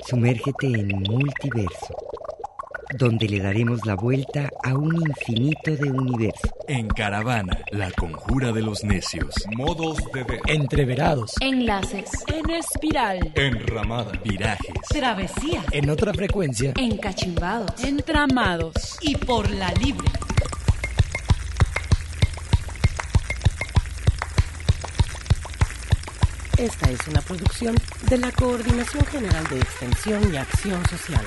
Sumérgete en Multiverso, donde le daremos la vuelta a un infinito de universo. En caravana, la conjura de los necios. Modos de ver. Entreverados. Enlaces. En espiral. Enramada. Virajes. Travesías. En otra frecuencia. Encachimbados. Entramados. Y por la libre. Esta es una producción de la Coordinación General de Extensión y Acción Social.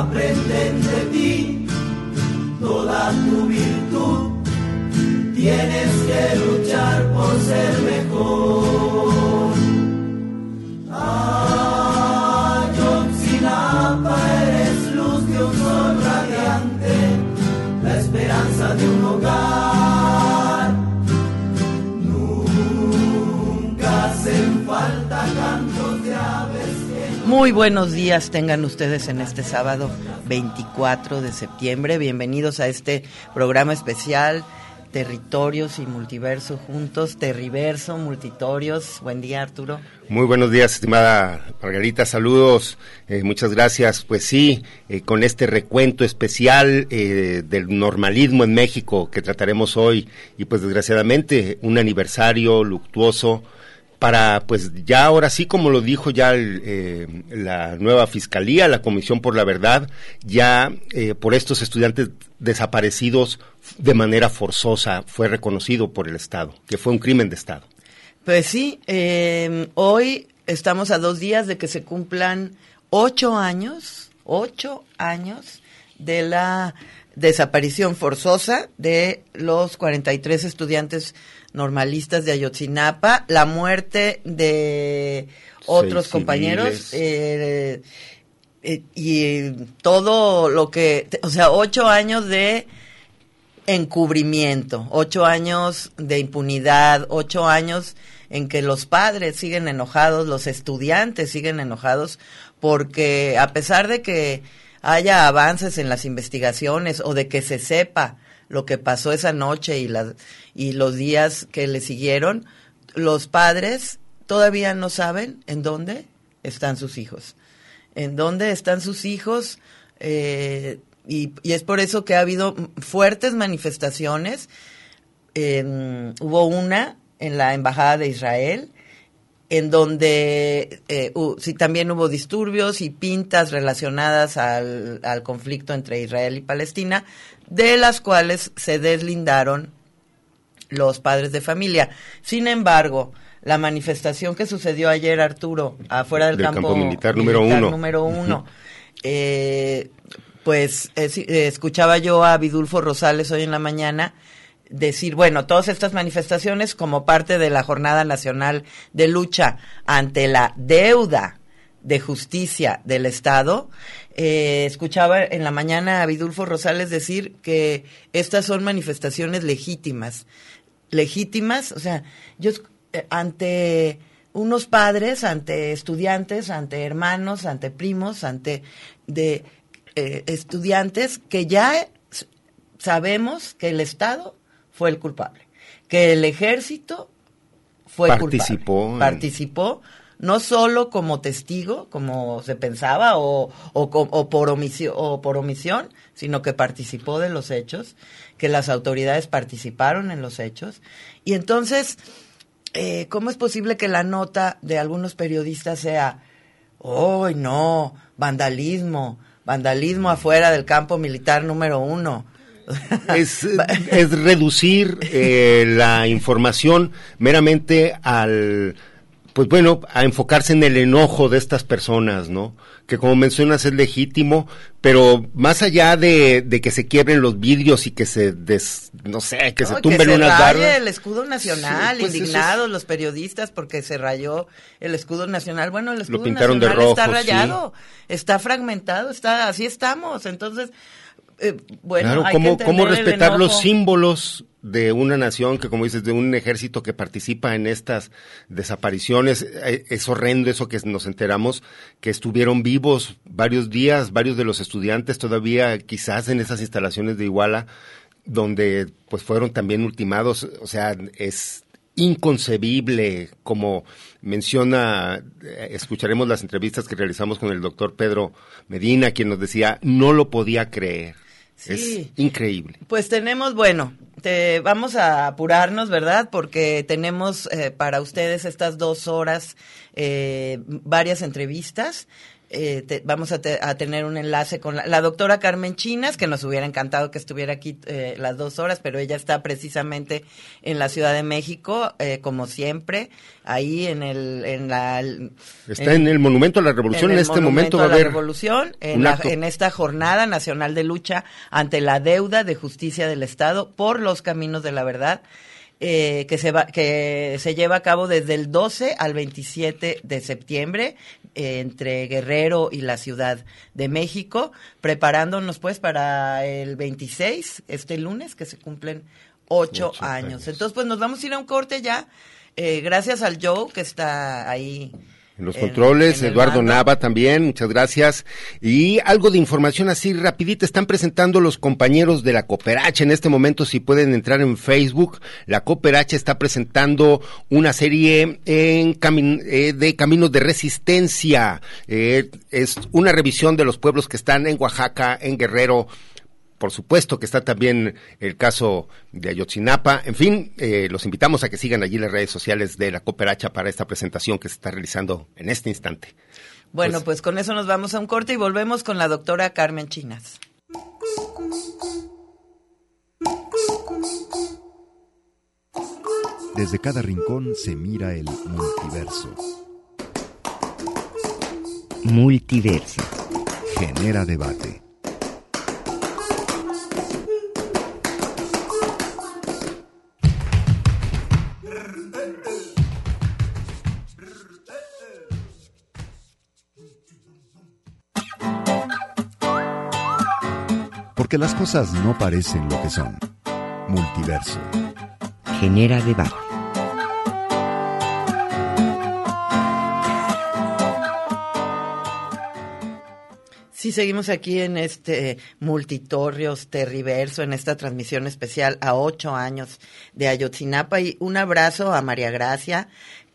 hambre. Buenos días tengan ustedes en este sábado 24 de septiembre. Bienvenidos a este programa especial Territorios y Multiverso juntos, Terriverso, Multitorios. Buen día, Arturo. Muy buenos días, estimada Margarita. Saludos, eh, muchas gracias. Pues sí, eh, con este recuento especial eh, del normalismo en México que trataremos hoy y pues desgraciadamente un aniversario luctuoso para, pues ya ahora sí, como lo dijo ya eh, la nueva fiscalía, la Comisión por la Verdad, ya eh, por estos estudiantes desaparecidos de manera forzosa fue reconocido por el Estado, que fue un crimen de Estado. Pues sí, em, hoy estamos a dos días de que se cumplan ocho años, ocho años de la desaparición forzosa de los 43 estudiantes normalistas de Ayotzinapa, la muerte de otros compañeros. Eh, eh, y todo lo que, o sea, ocho años de encubrimiento, ocho años de impunidad, ocho años en que los padres siguen enojados, los estudiantes siguen enojados, porque a pesar de que haya avances en las investigaciones o de que se sepa lo que pasó esa noche y, las, y los días que le siguieron, los padres todavía no saben en dónde están sus hijos. En dónde están sus hijos. Eh, y, es por eso que ha habido fuertes manifestaciones. hubo una en la Embajada de Israel, en donde eh, sí también hubo disturbios y pintas relacionadas al, al, conflicto entre Israel y Palestina, de las cuales se deslindaron los padres de familia. Sin embargo, la manifestación que sucedió ayer, Arturo, afuera del, campo, militar, número uno, número uno eh, pues eh, escuchaba yo a Vidulfo Rosales hoy en la mañana decir, bueno, todas estas manifestaciones como parte de la Jornada Nacional de Lucha ante la deuda de justicia del Estado, eh, escuchaba en la mañana a Vidulfo Rosales decir que estas son manifestaciones legítimas, legítimas, o sea, yo eh, ante unos padres, ante estudiantes, ante hermanos, ante primos, ante de eh, estudiantes que ya sabemos que el Estado fue el culpable, que el ejército fue participó culpable, participó no solo como testigo, como se pensaba, o, o, por omisión, o por omisión, sino que participó de los hechos, que las autoridades participaron en los hechos. Y entonces, eh, ¿cómo es posible que la nota de algunos periodistas sea, ¡ay no! Vandalismo, vandalismo afuera del campo militar número uno. es, es reducir eh, la información meramente al, pues bueno, a enfocarse en el enojo de estas personas, ¿no? Que como mencionas es legítimo, pero más allá de, de que se quiebren los vidrios y que se des, no sé, que se tumben que unas raye el escudo nacional, pues indignados los periodistas porque se rayó el escudo nacional. Bueno, el escudo nacional está rayado, está fragmentado, está, así estamos. Entonces, eh, bueno, ¿cómo, ¿cómo respetar los símbolos de una nación que, como dices, de un ejército que participa en estas desapariciones? Eh, es horrendo eso que nos enteramos, que estuvieron vivos varios días, varios de los estudiantes todavía quizás en esas instalaciones de Iguala, donde pues fueron también ultimados, o sea, es inconcebible, como menciona, eh, escucharemos las entrevistas que realizamos con el doctor Pedro Medina, quien nos decía, no lo podía creer. Es increíble. Pues tenemos, bueno, te, vamos a apurarnos, ¿verdad? Porque tenemos eh, para ustedes estas dos horas eh, varias entrevistas. Eh, vamos a, tener un enlace con la, doctora Carmen Chinas, que nos hubiera encantado que estuviera aquí eh, las dos horas, pero ella está precisamente en la Ciudad de México, eh, como siempre, ahí en el, en la... Está en, el Monumento a la Revolución, en, este momento va a haber... Revolución, en, en esta jornada nacional de lucha ante la deuda de justicia del Estado por los caminos de la verdad. Eh, que, se va, que se lleva a cabo desde el 12 al 27 de septiembre eh, entre Guerrero y la Ciudad de México, preparándonos pues para el 26, este lunes, que se cumplen ocho, años. Entonces pues nos vamos a ir a un corte ya, eh, gracias al Joe que está ahí en los controles, Eduardo Nava también, muchas gracias. Y algo de información así rapidita, están presentando los compañeros de la Cooperacha en este momento, si pueden entrar en Facebook, la Cooperacha está presentando una serie en eh, de caminos de resistencia, eh, es una revisión de los pueblos que están en Oaxaca, en Guerrero, por supuesto que está también el caso de Ayotzinapa. En fin, eh, los invitamos a que sigan allí las redes sociales de la Cooperacha para esta presentación que se está realizando en este instante. Bueno, pues, pues con eso nos vamos a un corte y volvemos con la doctora Carmen Chinas. Desde cada rincón se mira el multiverso. Multiverso. Genera debate. Porque las cosas no parecen lo que son. Multiverso. Genera debate. Sí, seguimos aquí en este Multitorrios Terriverso, en esta transmisión especial a ocho años de Ayotzinapa. Y un abrazo a María Gracia,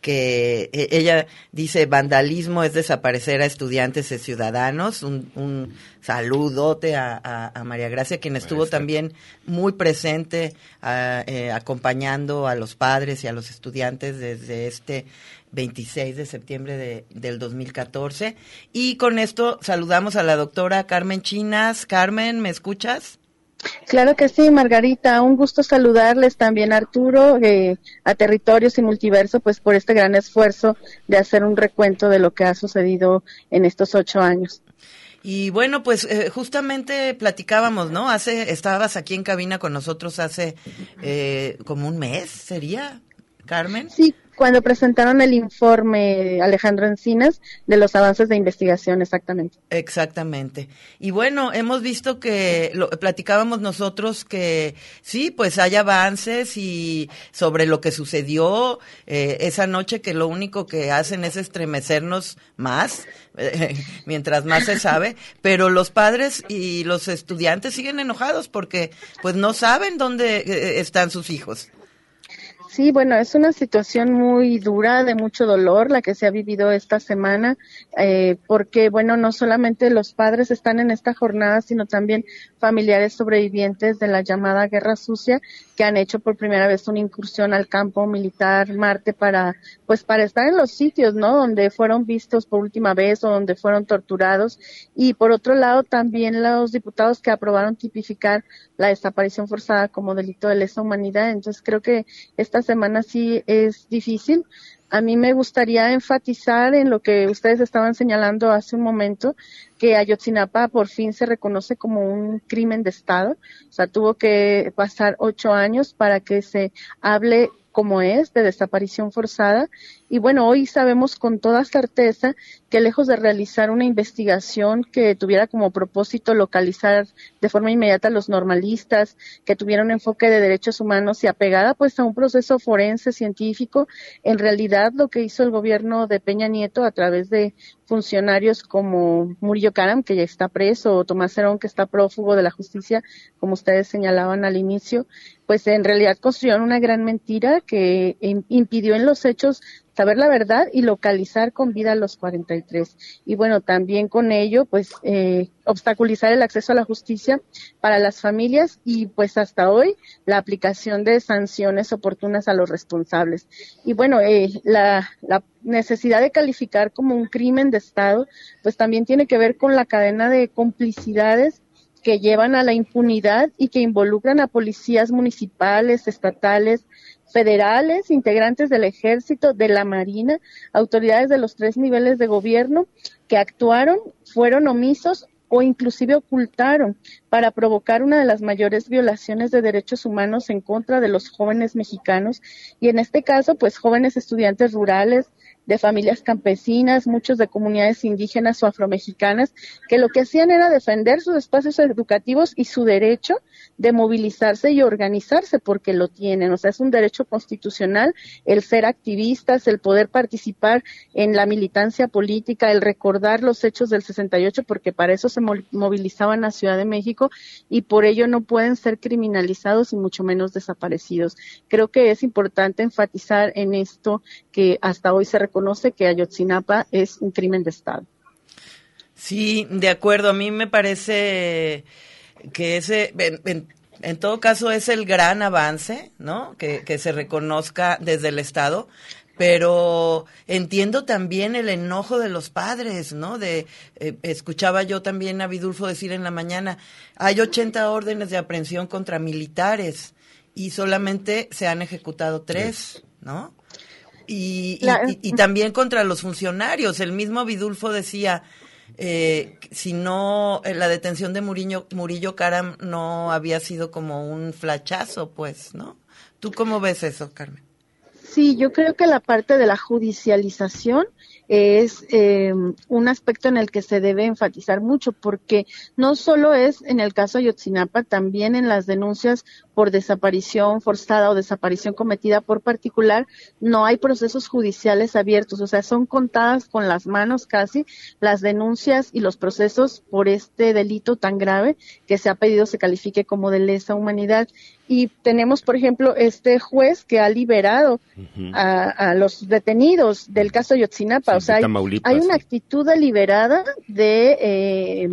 que eh, ella dice vandalismo es desaparecer a estudiantes y ciudadanos. Un, un saludote a, a, a, María Gracia, quien estuvo también muy presente a, eh, acompañando a los padres y a los estudiantes desde este 26 de septiembre de, del 2014. Y con esto saludamos a la doctora Carmen Chinas. Carmen, ¿me escuchas? Claro que sí, Margarita. Un gusto saludarles también, Arturo, eh, a Territorios y Multiverso, pues por este gran esfuerzo de hacer un recuento de lo que ha sucedido en estos ocho años. Y bueno, pues eh, justamente platicábamos, ¿no? Hace, estabas aquí en cabina con nosotros hace eh, como un mes, ¿sería, Carmen? Sí, cuando presentaron el informe Alejandro Encinas de los avances de investigación, exactamente. Exactamente. Y bueno, hemos visto que lo, platicábamos nosotros que sí, pues hay avances y sobre lo que sucedió eh, esa noche que lo único que hacen es estremecernos más, eh, mientras más se sabe, pero los padres y los estudiantes siguen enojados porque pues no saben dónde eh, están sus hijos. Sí, bueno, es una situación muy dura, de mucho dolor, la que se ha vivido esta semana, eh, porque, bueno, no solamente los padres están en esta jornada, sino también familiares sobrevivientes de la llamada Guerra Sucia, que han hecho por primera vez una incursión al campo militar Marte para, pues, para estar en los sitios, ¿no? Donde fueron vistos por última vez o donde fueron torturados. Y por otro lado, también los diputados que aprobaron tipificar la desaparición forzada como delito de lesa humanidad. Entonces, creo que esta semana sí es difícil. A mí me gustaría enfatizar en lo que ustedes estaban señalando hace un momento, que Ayotzinapa por fin se reconoce como un crimen de Estado. O sea, tuvo que pasar ocho años para que se hable como es, de desaparición forzada. Y bueno, hoy sabemos con toda certeza que lejos de realizar una investigación que tuviera como propósito localizar de forma inmediata a los normalistas, que tuviera un enfoque de derechos humanos y apegada pues a un proceso forense científico, en realidad lo que hizo el gobierno de Peña Nieto a través de funcionarios como Murillo Karam, que ya está preso, o Tomás Herón, que está prófugo de la justicia, como ustedes señalaban al inicio, pues en realidad construyeron una gran mentira que impidió en los hechos saber la verdad y localizar con vida a los 43. Y bueno, también con ello, pues, eh, obstaculizar el acceso a la justicia para las familias y pues hasta hoy la aplicación de sanciones oportunas a los responsables. Y bueno, eh, la, la necesidad de calificar como un crimen de Estado, pues también tiene que ver con la cadena de complicidades que llevan a la impunidad y que involucran a policías municipales, estatales, federales, integrantes del ejército, de la marina, autoridades de los tres niveles de gobierno que actuaron, fueron omisos o inclusive ocultaron para provocar una de las mayores violaciones de derechos humanos en contra de los jóvenes mexicanos y en este caso pues jóvenes estudiantes rurales, de familias campesinas, muchos de comunidades indígenas o afromexicanas, que lo que hacían era defender sus espacios educativos y su derecho de movilizarse y organizarse porque lo tienen. O sea, es un derecho constitucional el ser activistas, el poder participar en la militancia política, el recordar los hechos del 68 porque para eso se movilizaban a Ciudad de México y por ello no pueden ser criminalizados y mucho menos desaparecidos. Creo que es importante enfatizar en esto que hasta hoy se reconoce que Ayotzinapa es un crimen de Estado. Sí, de acuerdo. A mí me parece que ese, en, en, todo caso, es el gran avance, ¿no? Que, que se reconozca desde el Estado, pero entiendo también el enojo de los padres, ¿no? De eh, escuchaba yo también a Vidulfo decir en la mañana, hay 80 órdenes de aprehensión contra militares y solamente se han ejecutado tres, ¿no? Y, y, y, también contra los funcionarios. El mismo Vidulfo decía, eh, si no, eh, la detención de Murillo, Murillo Caram no había sido como un flachazo, pues, ¿no? ¿Tú cómo ves eso, Carmen? Sí, yo creo que la parte de la judicialización es eh, un aspecto en el que se debe enfatizar mucho, porque no solo es en el caso de Yotzinapa, también en las denuncias por desaparición forzada o desaparición cometida por particular, no hay procesos judiciales abiertos, o sea, son contadas con las manos casi las denuncias y los procesos por este delito tan grave que se ha pedido se califique como de lesa humanidad. Y tenemos, por ejemplo, este juez que ha liberado a, los detenidos del caso Yotzinapa, o sea, hay, una actitud deliberada de... Eh,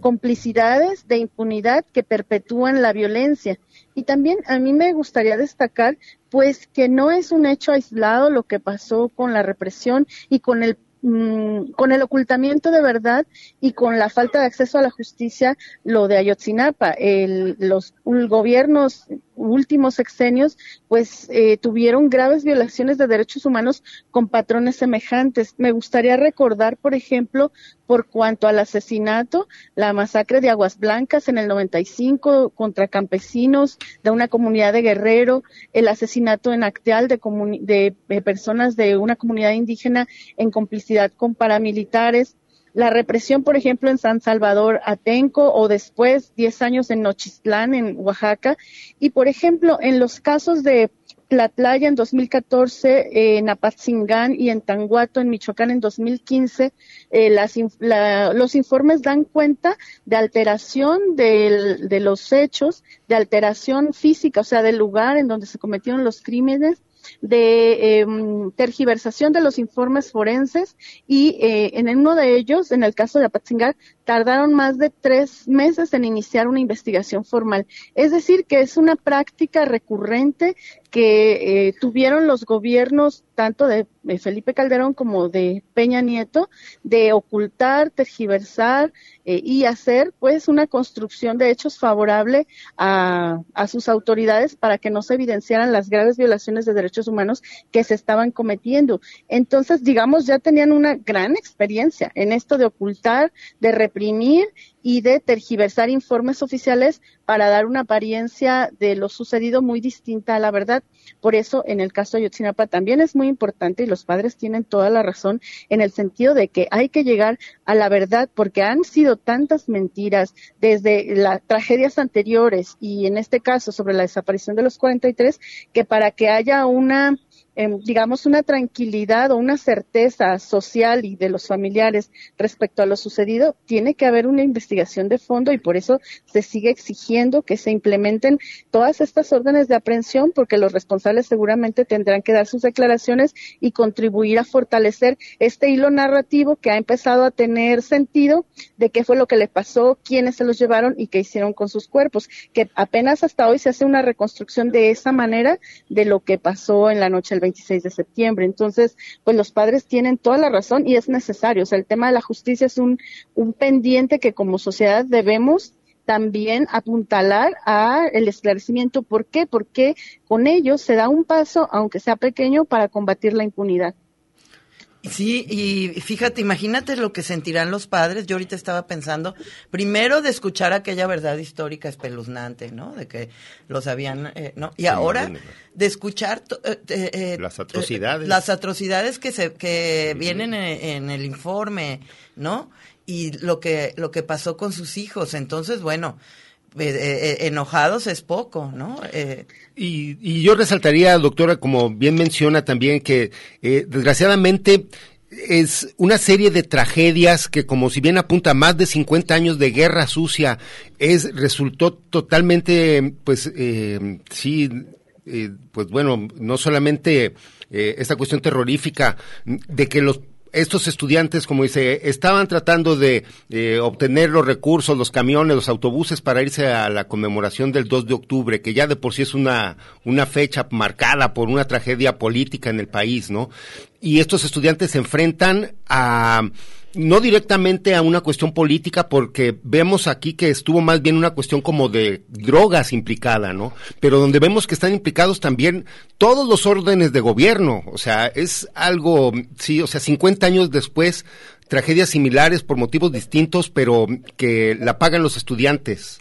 complicidades de impunidad que perpetúan la violencia. Y también a mí me gustaría destacar, pues, que no es un hecho aislado lo que pasó con la represión y con el mm, con el ocultamiento de verdad y con la falta de acceso a la justicia, lo de Ayotzinapa, el, los gobiernos últimos sexenios, pues eh, tuvieron graves violaciones de derechos humanos con patrones semejantes. Me gustaría recordar, por ejemplo, por cuanto al asesinato, la masacre de Aguas Blancas en el 95 contra campesinos de una comunidad de Guerrero, el asesinato en Acteal de, de personas de una comunidad indígena en complicidad con paramilitares, la represión, por ejemplo, en San Salvador Atenco o después 10 años en Nochistlán, en Oaxaca. Y, por ejemplo, en los casos de Tlatlaya en 2014, en Apatzingán y en Tanguato, en Michoacán, en 2015, eh, las, los informes dan cuenta de alteración de los hechos, de alteración física, o sea, del lugar en donde se cometieron los crímenes, de em, tergiversación de los informes forenses y eh, en uno de ellos, en el caso de Apatzingar, tardaron más de tres meses en iniciar una investigación formal. Es decir, que es una práctica recurrente que eh, tuvieron los gobiernos tanto de Felipe Calderón como de Peña Nieto de ocultar, tergiversar eh, y hacer pues una construcción de hechos favorable a, a sus autoridades para que no se evidenciaran las graves violaciones de derechos humanos que se estaban cometiendo. Entonces, digamos, ya tenían una gran experiencia en esto de ocultar, de oprimir y de tergiversar informes oficiales para dar una apariencia de lo sucedido muy distinta a la verdad. Por eso, en el caso de Yotzinapa también es muy importante y los padres tienen toda la razón en el sentido de que hay que llegar a la verdad porque han sido tantas mentiras desde las tragedias anteriores y en este caso sobre la desaparición de los 43 que para que haya una Em, digamos, una tranquilidad o una certeza social y de los familiares respecto a lo sucedido, tiene que haber una investigación de fondo y por eso se sigue exigiendo que se implementen todas estas órdenes de aprehensión porque los responsables seguramente tendrán que dar sus declaraciones y contribuir a fortalecer este hilo narrativo que ha empezado a tener sentido de qué fue lo que le pasó, quiénes se los llevaron y qué hicieron con sus cuerpos, que apenas hasta hoy se hace una reconstrucción de esa manera de lo que pasó en la noche del 26 de septiembre. Entonces, pues los padres tienen toda la razón y es necesario. O sea, el tema de la justicia es un, un pendiente que como sociedad debemos también apuntalar a el esclarecimiento. ¿Por qué? Porque con ello se da un paso, aunque sea pequeño, para combatir la impunidad. Sí, y fíjate, imagínate lo que sentirán los padres. Yo ahorita estaba pensando, primero de escuchar aquella verdad histórica espeluznante, ¿no? De que los habían, eh, ¿no? Y ahora de escuchar eh, eh, las atrocidades, las atrocidades que se que vienen en, el informe, ¿no? Y lo que lo que pasó con sus hijos. Entonces, bueno, enojados es poco, ¿no? Y, y, yo resaltaría, doctora, como bien menciona también, que eh, desgraciadamente es una serie de tragedias que, como si bien apunta más de 50 años de guerra sucia, es resultó totalmente, pues, eh, sí, eh, pues bueno, no solamente esta cuestión terrorífica de que los estos estudiantes, como dice, estaban tratando de eh, obtener los recursos, los camiones, los autobuses para irse a la conmemoración del 2 de octubre, que ya de por sí es una, una fecha marcada por una tragedia política en el país, ¿no? Y estos estudiantes se enfrentan a no directamente a una cuestión política, porque vemos aquí que estuvo más bien una cuestión como de drogas implicada, ¿no? Pero donde vemos que están implicados también todos los órdenes de gobierno, o sea, es algo, sí, o sea, 50 años después, tragedias similares por motivos distintos, pero que la pagan los estudiantes.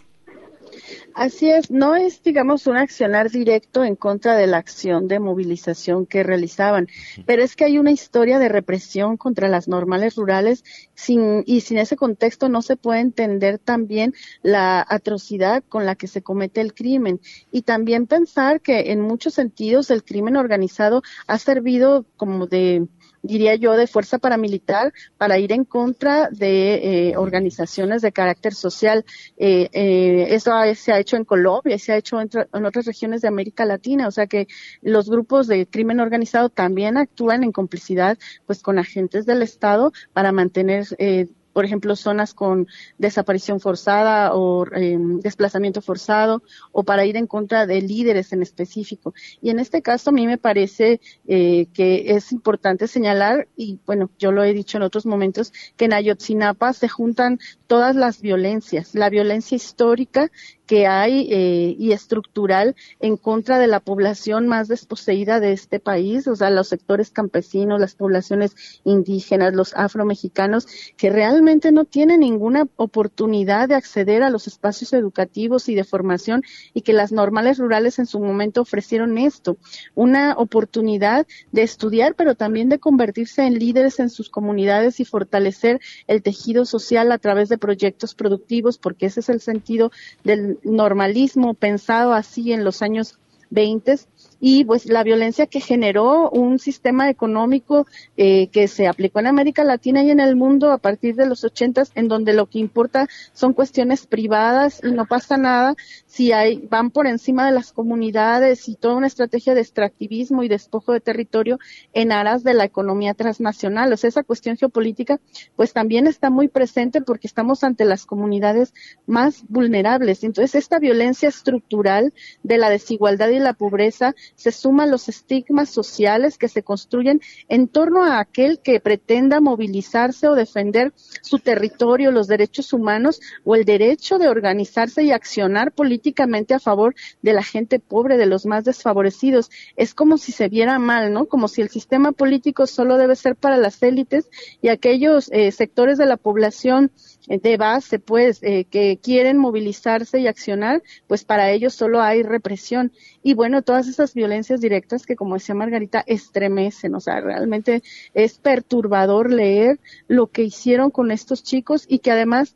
Así es, no es, digamos, un accionar directo en contra de la acción de movilización que realizaban, pero es que hay una historia de represión contra las normales rurales sin, y sin ese contexto no se puede entender también la atrocidad con la que se comete el crimen. Y también pensar que en muchos sentidos el crimen organizado ha servido como de diría yo, de fuerza paramilitar para ir en contra de eh, organizaciones de carácter social. Eh, eh, eso se ha hecho en Colombia se ha hecho en, en, otras regiones de América Latina. O sea que los grupos de crimen organizado también actúan en complicidad pues con agentes del Estado para mantener eh, por ejemplo, zonas con desaparición forzada o eh, desplazamiento forzado o para ir en contra de líderes en específico. Y en este caso a mí me parece eh, que es importante señalar, y bueno, yo lo he dicho en otros momentos, que en Ayotzinapa se juntan todas las violencias, la violencia histórica que hay eh, y estructural en contra de la población más desposeída de este país, o sea, los sectores campesinos, las poblaciones indígenas, los afromexicanos, que realmente no tienen ninguna oportunidad de acceder a los espacios educativos y de formación y que las normales rurales en su momento ofrecieron esto, una oportunidad de estudiar, pero también de convertirse en líderes en sus comunidades y fortalecer el tejido social a través de proyectos productivos, porque ese es el sentido del normalismo pensado así en los años 20 y pues la violencia que generó un sistema económico eh, que se aplicó en América Latina y en el mundo a partir de los ochentas en donde lo que importa son cuestiones privadas y no pasa nada si hay van por encima de las comunidades y toda una estrategia de extractivismo y despojo de territorio en aras de la economía transnacional. O sea esa cuestión geopolítica pues también está muy presente porque estamos ante las comunidades más vulnerables. Entonces esta violencia estructural de la desigualdad y la pobreza se suman los estigmas sociales que se construyen en torno a aquel que pretenda movilizarse o defender su territorio, los derechos humanos o el derecho de organizarse y accionar políticamente a favor de la gente pobre, de los más desfavorecidos. Es como si se viera mal, ¿no? Como si el sistema político solo debe ser para las élites y aquellos eh, sectores de la población de base, pues, eh, que quieren movilizarse y accionar, pues para ellos solo hay represión. Y bueno, todas esas violencias directas que, como decía Margarita, estremecen, o sea, realmente es perturbador leer lo que hicieron con estos chicos y que además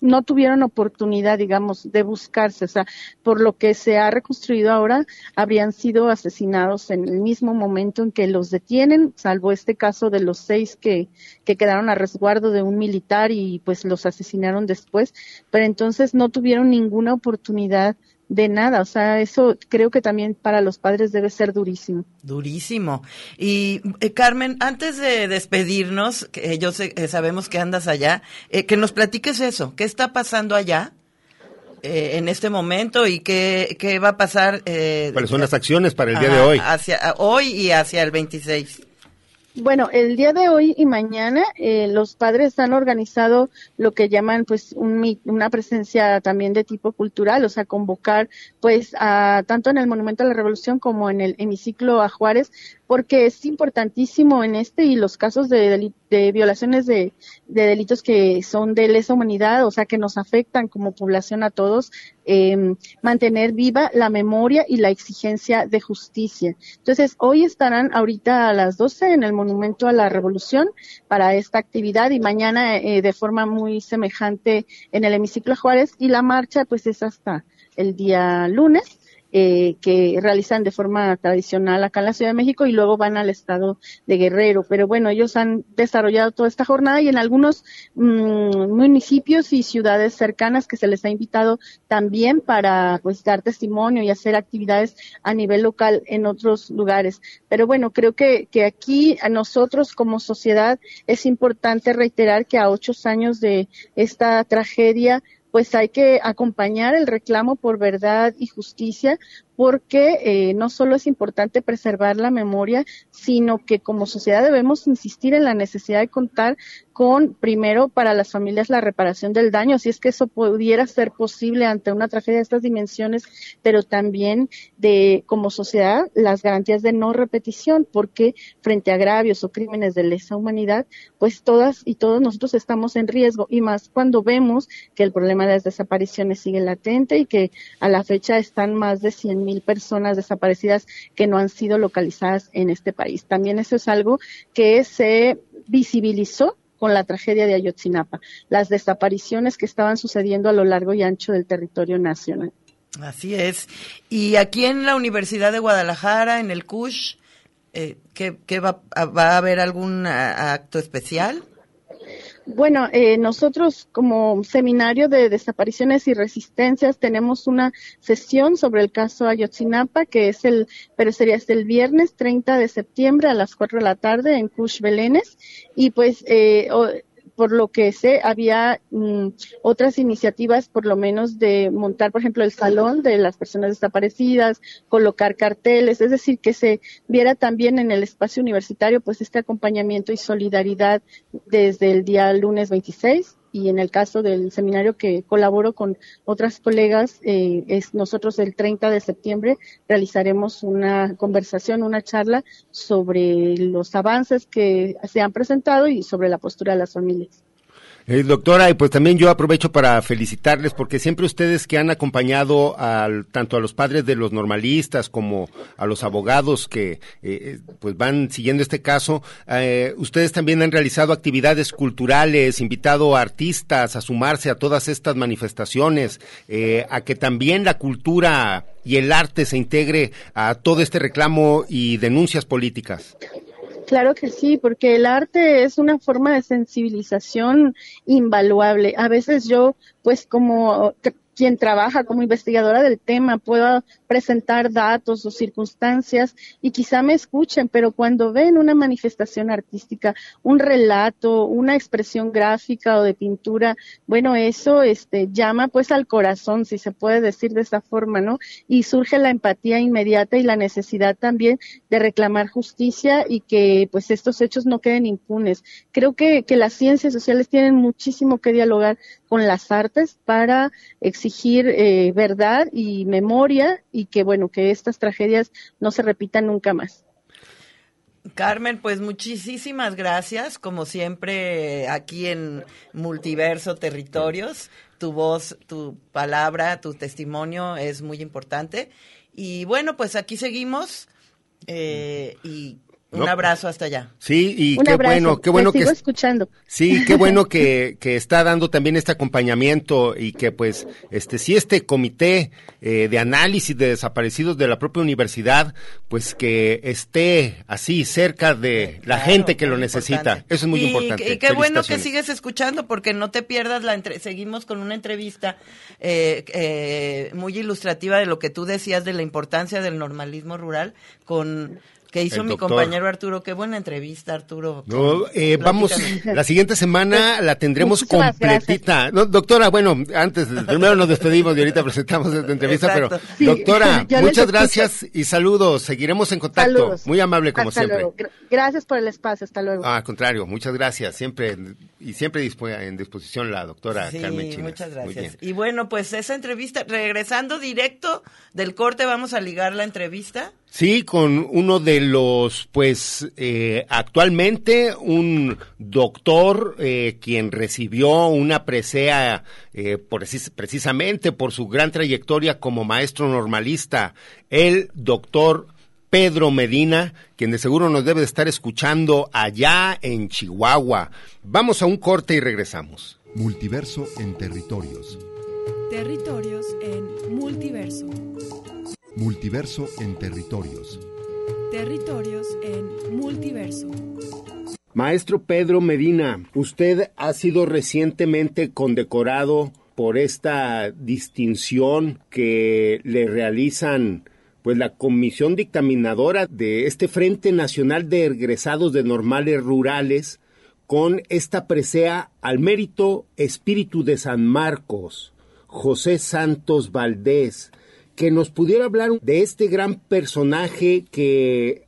no tuvieron oportunidad, digamos, de buscarse. O sea, por lo que se ha reconstruido ahora, habrían sido asesinados en el mismo momento en que los detienen, salvo este caso de los seis que, que quedaron a resguardo de un militar y pues los asesinaron después. Pero entonces no tuvieron ninguna oportunidad de nada. O sea, eso creo que también para los padres debe ser durísimo. Durísimo. Y eh, Carmen, antes de despedirnos, que yo sé, eh, sabemos que andas allá, eh, que nos platiques eso, ¿qué está pasando allá? en este momento y qué, qué va a pasar. ¿Cuáles son las acciones para el día de hoy? Hacia hoy y hacia el 26. Bueno, el día de hoy y mañana eh, los padres han organizado lo que llaman pues un, una presencia también de tipo cultural, o sea, convocar pues a, tanto en el Monumento a la Revolución como en el hemiciclo a Juárez porque es importantísimo en este y los casos de, de violaciones de, de, delitos que son de lesa humanidad, o sea, que nos afectan como población a todos, eh, mantener viva la memoria y la exigencia de justicia. Entonces, hoy estarán ahorita a las 12 en el Monumento a la Revolución para esta actividad y mañana eh, de forma muy semejante en el hemiciclo Juárez y la marcha pues es hasta el día lunes eh, que realizan de forma tradicional acá en la Ciudad de México y luego van al estado de Guerrero. Pero bueno, ellos han desarrollado toda esta jornada y en algunos mm, municipios y ciudades cercanas que se les ha invitado también para pues dar testimonio y hacer actividades a nivel local en otros lugares. Pero bueno, creo que, que aquí a nosotros como sociedad es importante reiterar que a ocho años de esta tragedia pues hay que acompañar el reclamo por verdad y justicia porque eh, no solo es importante preservar la memoria, sino que como sociedad debemos insistir en la necesidad de contar con, primero, para las familias la reparación del daño, si es que eso pudiera ser posible ante una tragedia de estas dimensiones, pero también de, como sociedad, las garantías de no repetición, porque frente a agravios o crímenes de lesa humanidad, pues todas y todos nosotros estamos en riesgo, y más cuando vemos que el problema de las desapariciones sigue latente y que a la fecha están más de 100.000 personas desaparecidas que no han sido localizadas en este país. También eso es algo que se visibilizó con la tragedia de Ayotzinapa, las desapariciones que estaban sucediendo a lo largo y ancho del territorio nacional. Así es. Y aquí en la Universidad de Guadalajara, en el CUSH, eh, ¿qué, va, va, a haber algún acto especial? Bueno, eh, nosotros como seminario de desapariciones y resistencias tenemos una sesión sobre el caso Ayotzinapa, que es el, pero sería este el viernes 30 de septiembre a las 4 de la tarde en Cush Belénes. Y pues, eh, por lo que sé, había mm, otras iniciativas, por lo menos de montar, por ejemplo, el salón de las personas desaparecidas, colocar carteles, es decir, que se viera también en el espacio universitario, pues este acompañamiento y solidaridad desde el día lunes 26 y en el caso del seminario que colaboro con otras colegas, eh, es nosotros el 30 de septiembre realizaremos una conversación, una charla sobre los avances que se han presentado y sobre la postura de las familias. Eh, doctora, y pues también yo aprovecho para felicitarles porque siempre ustedes que han acompañado al, tanto a los padres de los normalistas como a los abogados que eh, pues van siguiendo este caso, eh, ustedes también han realizado actividades culturales, invitado a artistas a sumarse a todas estas manifestaciones, a que también la cultura y el arte se integre a todo este reclamo y denuncias políticas. Claro que sí, porque el arte es una forma de sensibilización invaluable. A veces yo, pues como quien trabaja como investigadora del tema pueda presentar datos o circunstancias y quizá me escuchen, pero cuando ven una manifestación artística, un relato, una expresión gráfica o de pintura, bueno, eso este llama pues al corazón, si se puede decir de esa forma, ¿no? Y surge la empatía inmediata y la necesidad también de reclamar justicia y que pues estos hechos no queden impunes. Creo que, que las ciencias sociales tienen muchísimo que dialogar con las artes para exigir eh, verdad y memoria y que bueno que estas tragedias no se repitan nunca más. Carmen, pues muchísimas gracias, como siempre aquí en Multiverso Territorios. Tu voz, tu palabra, tu testimonio es muy importante. Y bueno, pues aquí seguimos eh, y un abrazo hasta allá. Sí, y qué bueno, qué bueno que sigo escuchando. Sí, qué bueno que, que, está dando también este acompañamiento y que pues este sí este comité eh, de análisis de desaparecidos de la propia universidad pues que esté así cerca de la gente que lo necesita. Eso es muy importante. Y qué bueno que sigues escuchando porque no te pierdas la entre seguimos con una entrevista eh, eh, muy ilustrativa de lo que tú decías de la importancia del normalismo rural con que hizo mi compañero Arturo. Qué buena entrevista, Arturo. Eh, vamos, la siguiente semana la tendremos completita. doctora, bueno, antes, primero nos despedimos y ahorita presentamos esta entrevista, pero doctora, muchas gracias y saludos. Seguiremos en contacto. Muy amable como siempre. Gracias por el espacio. Hasta luego. Ah, al contrario, muchas gracias. Siempre y siempre en disposición la doctora Carmen Chinas. Muchas gracias. Y bueno, pues esa entrevista, regresando directo del corte, vamos a ligar la entrevista. Sí, con uno de los, pues, eh, actualmente un doctor eh, quien recibió una presea eh, por, precisamente por su gran trayectoria como maestro normalista, el doctor Pedro Medina, quien de seguro nos debe de estar escuchando allá en Chihuahua. Vamos a un corte y regresamos. Multiverso en territorios. Territorios en multiverso. Multiverso en territorios. Territorios en multiverso. Maestro Pedro Medina, usted ha sido recientemente condecorado por esta distinción que le realizan pues la comisión dictaminadora de este Frente Nacional de Egresados de Normales Rurales con esta presea al mérito espíritu de San Marcos, José Santos Valdés, que nos pudiera hablar de este gran personaje que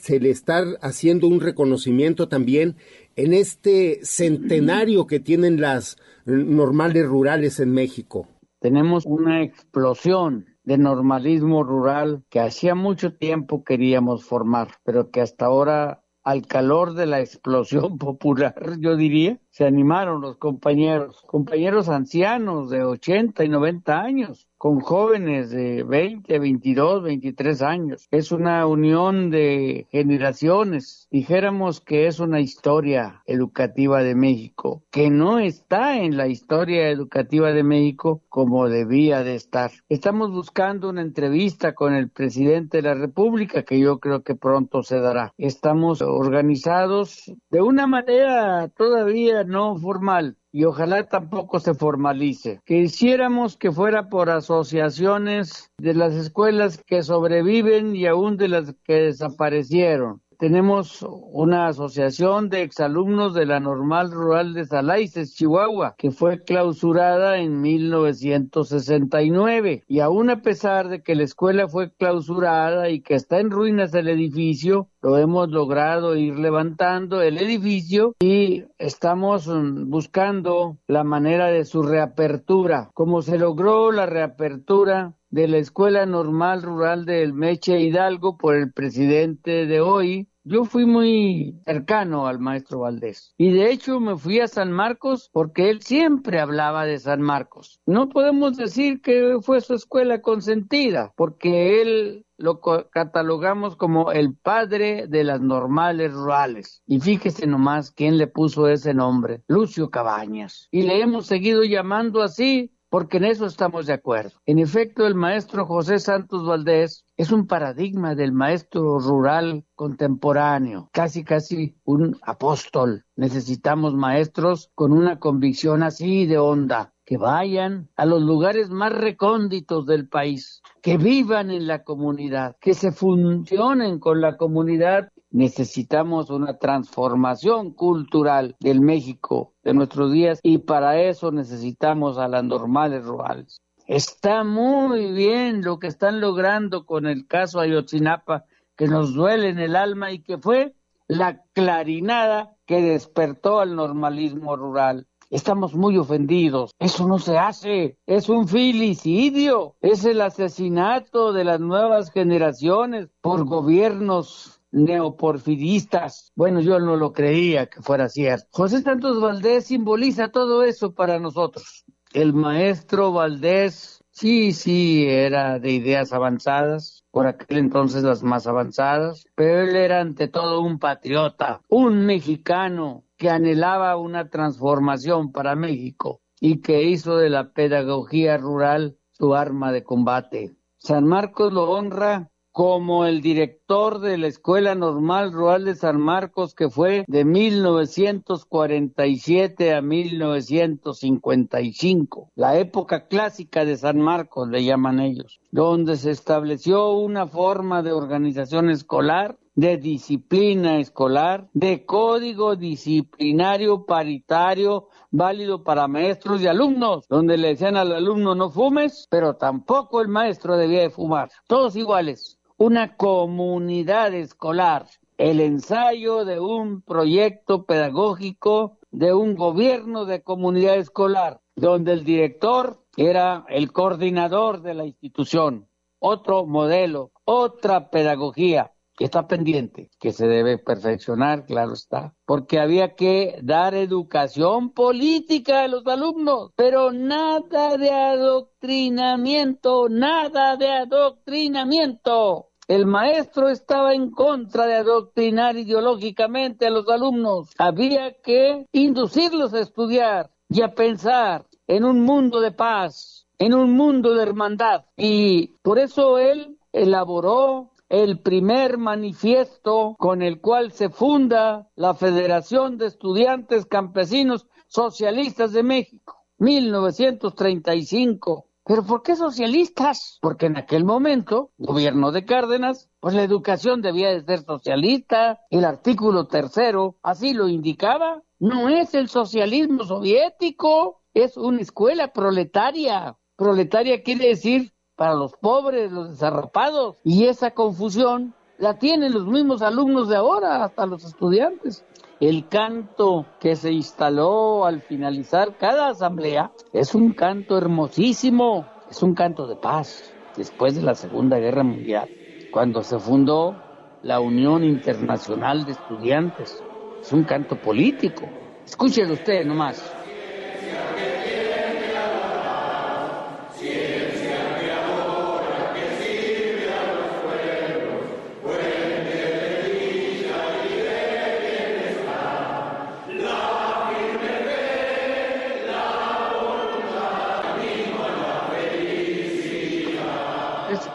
se le está haciendo un reconocimiento también en este centenario que tienen las normales rurales en México. Tenemos una explosión de normalismo rural que hacía mucho tiempo queríamos formar, pero que hasta ahora al calor de la explosión popular, yo diría, se animaron los compañeros, compañeros ancianos de 80 y 90 años, con jóvenes de 20, 22, 23 años. Es una unión de generaciones. Dijéramos que es una historia educativa de México, que no está en la historia educativa de México como debía de estar. Estamos buscando una entrevista con el presidente de la República, que yo creo que pronto se dará. Estamos organizados de una manera todavía no formal y ojalá tampoco se formalice. Que hiciéramos que fuera por asociaciones de las escuelas que sobreviven y aún de las que desaparecieron. Tenemos una asociación de exalumnos de la Normal Rural de Salaices, Chihuahua, que fue clausurada en 1969. Y aún a pesar de que la escuela fue clausurada y que está en ruinas el edificio, lo hemos logrado ir levantando el edificio y estamos mm, buscando la manera de su reapertura. Como se logró la reapertura de la Escuela Normal Rural del Meche Hidalgo por el presidente de hoy, yo fui muy cercano al maestro Valdés y de hecho me fui a San Marcos porque él siempre hablaba de San Marcos. No podemos decir que fue su escuela consentida porque él lo catalogamos como el padre de las normales rurales. Y fíjese nomás quién le puso ese nombre, Lucio Cabañas. Y le hemos seguido llamando así porque en eso estamos de acuerdo. En efecto, el maestro José Santos Valdés es un paradigma del maestro rural contemporáneo, casi casi un apóstol. Necesitamos maestros con una convicción así de honda, que vayan a los lugares más recónditos del país, que vivan en la comunidad, que se funcionen con la comunidad necesitamos una transformación cultural del México de nuestros días y para eso necesitamos a las normales rurales. Está muy bien lo que están logrando con el caso Ayotzinapa, que nos duele en el alma y que fue la clarinada que despertó al normalismo rural. Estamos muy ofendidos. Eso no se hace. Es un filicidio. Es el asesinato de las nuevas generaciones por gobiernos neoporfiristas. Bueno, yo no lo creía que fuera cierto. José Santos Valdés simboliza todo eso para nosotros. El maestro Valdés, sí, sí, era de ideas avanzadas, por aquel entonces las más avanzadas, pero él era ante todo un patriota, un mexicano que anhelaba una transformación para México y que hizo de la pedagogía rural su arma de combate. San Marcos lo honra como el director de la Escuela Normal Rural de San Marcos, que fue de 1947 a 1955, la época clásica de San Marcos, le llaman ellos, donde se estableció una forma de organización escolar de disciplina escolar, de código disciplinario paritario válido para maestros y alumnos, donde le decían al alumno no fumes, pero tampoco el maestro debía de fumar, todos iguales una comunidad escolar, el ensayo de un proyecto pedagógico de un gobierno de comunidad escolar, donde el director era el coordinador de la institución. Otro modelo, otra pedagogía que está pendiente, que se debe perfeccionar, claro está, porque había que dar educación política a los alumnos, pero nada de adoctrinamiento, nada de adoctrinamiento. El maestro estaba en contra de adoctrinar ideológicamente a los alumnos. Había que inducirlos a estudiar y a pensar en un mundo de paz, en un mundo de hermandad. Y por eso él elaboró el primer manifiesto con el cual se funda la Federación de Estudiantes Campesinos Socialistas de México, 1935. ¿Pero por qué socialistas? Porque en aquel momento, gobierno de Cárdenas, pues la educación debía de ser socialista, el artículo tercero así lo indicaba. No es el socialismo soviético, es una escuela proletaria. Proletaria quiere decir para los pobres, los desarrapados. Y esa confusión la tienen los mismos alumnos de ahora, hasta los estudiantes. El canto que se instaló al finalizar cada asamblea es un canto hermosísimo, es un canto de paz después de la Segunda Guerra Mundial, cuando se fundó la Unión Internacional de Estudiantes. Es un canto político. Escúchelo usted nomás.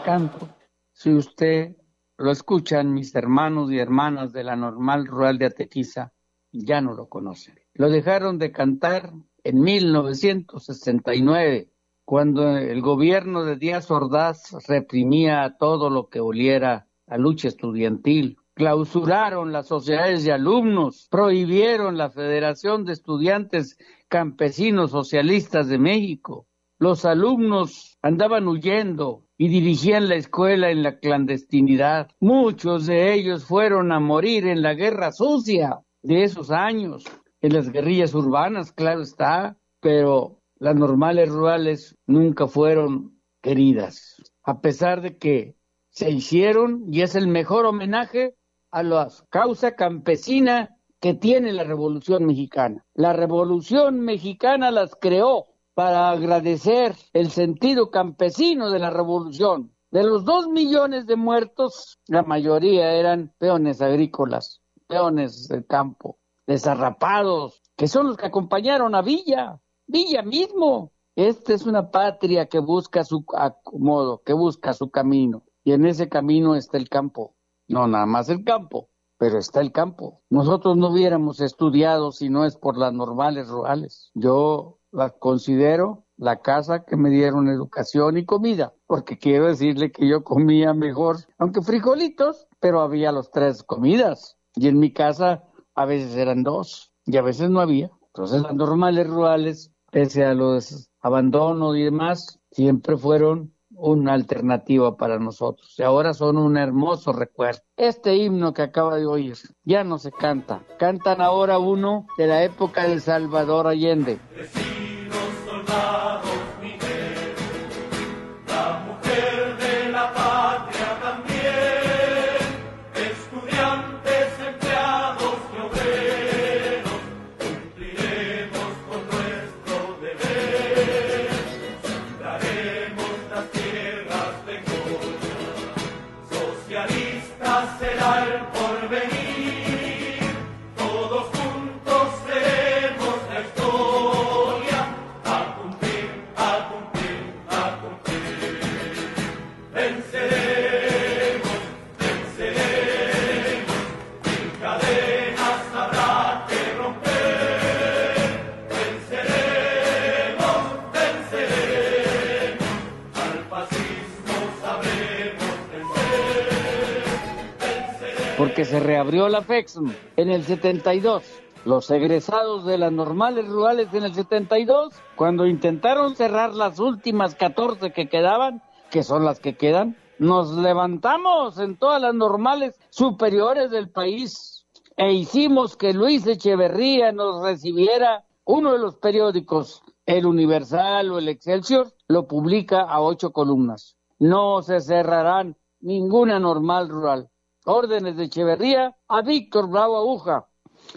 Canto, si usted lo escuchan mis hermanos y hermanas de la normal rural de Atequiza, ya no lo conocen. Lo dejaron de cantar en 1969, cuando el gobierno de Díaz Ordaz reprimía todo lo que oliera a lucha estudiantil. Clausuraron las sociedades de alumnos, prohibieron la Federación de Estudiantes Campesinos Socialistas de México. Los alumnos andaban huyendo, y dirigían la escuela en la clandestinidad. Muchos de ellos fueron a morir en la guerra sucia de esos años, en las guerrillas urbanas, claro está, pero las normales rurales nunca fueron queridas, a pesar de que se hicieron y es el mejor homenaje a la causa campesina que tiene la Revolución Mexicana. La Revolución Mexicana las creó para agradecer el sentido campesino de la revolución. De los dos millones de muertos, la mayoría eran peones agrícolas, peones del campo, desarrapados, que son los que acompañaron a Villa, Villa mismo. Esta es una patria que busca su acomodo, que busca su camino, y en ese camino está el campo, no nada más el campo, pero está el campo. Nosotros no hubiéramos estudiado si no es por las normales rurales. Yo la considero la casa que me dieron educación y comida, porque quiero decirle que yo comía mejor, aunque frijolitos, pero había los tres comidas. Y en mi casa a veces eran dos y a veces no había. Entonces las normales rurales, pese a los abandonos y demás, siempre fueron una alternativa para nosotros y ahora son un hermoso recuerdo. Este himno que acaba de oír ya no se canta, cantan ahora uno de la época de Salvador Allende. Porque se reabrió la FEXM en el 72. Los egresados de las normales rurales en el 72, cuando intentaron cerrar las últimas 14 que quedaban, que son las que quedan, nos levantamos en todas las normales superiores del país e hicimos que Luis Echeverría nos recibiera uno de los periódicos, el Universal o el Excelsior, lo publica a ocho columnas. No se cerrarán ninguna normal rural órdenes de Echeverría a Víctor Bravo Aguja.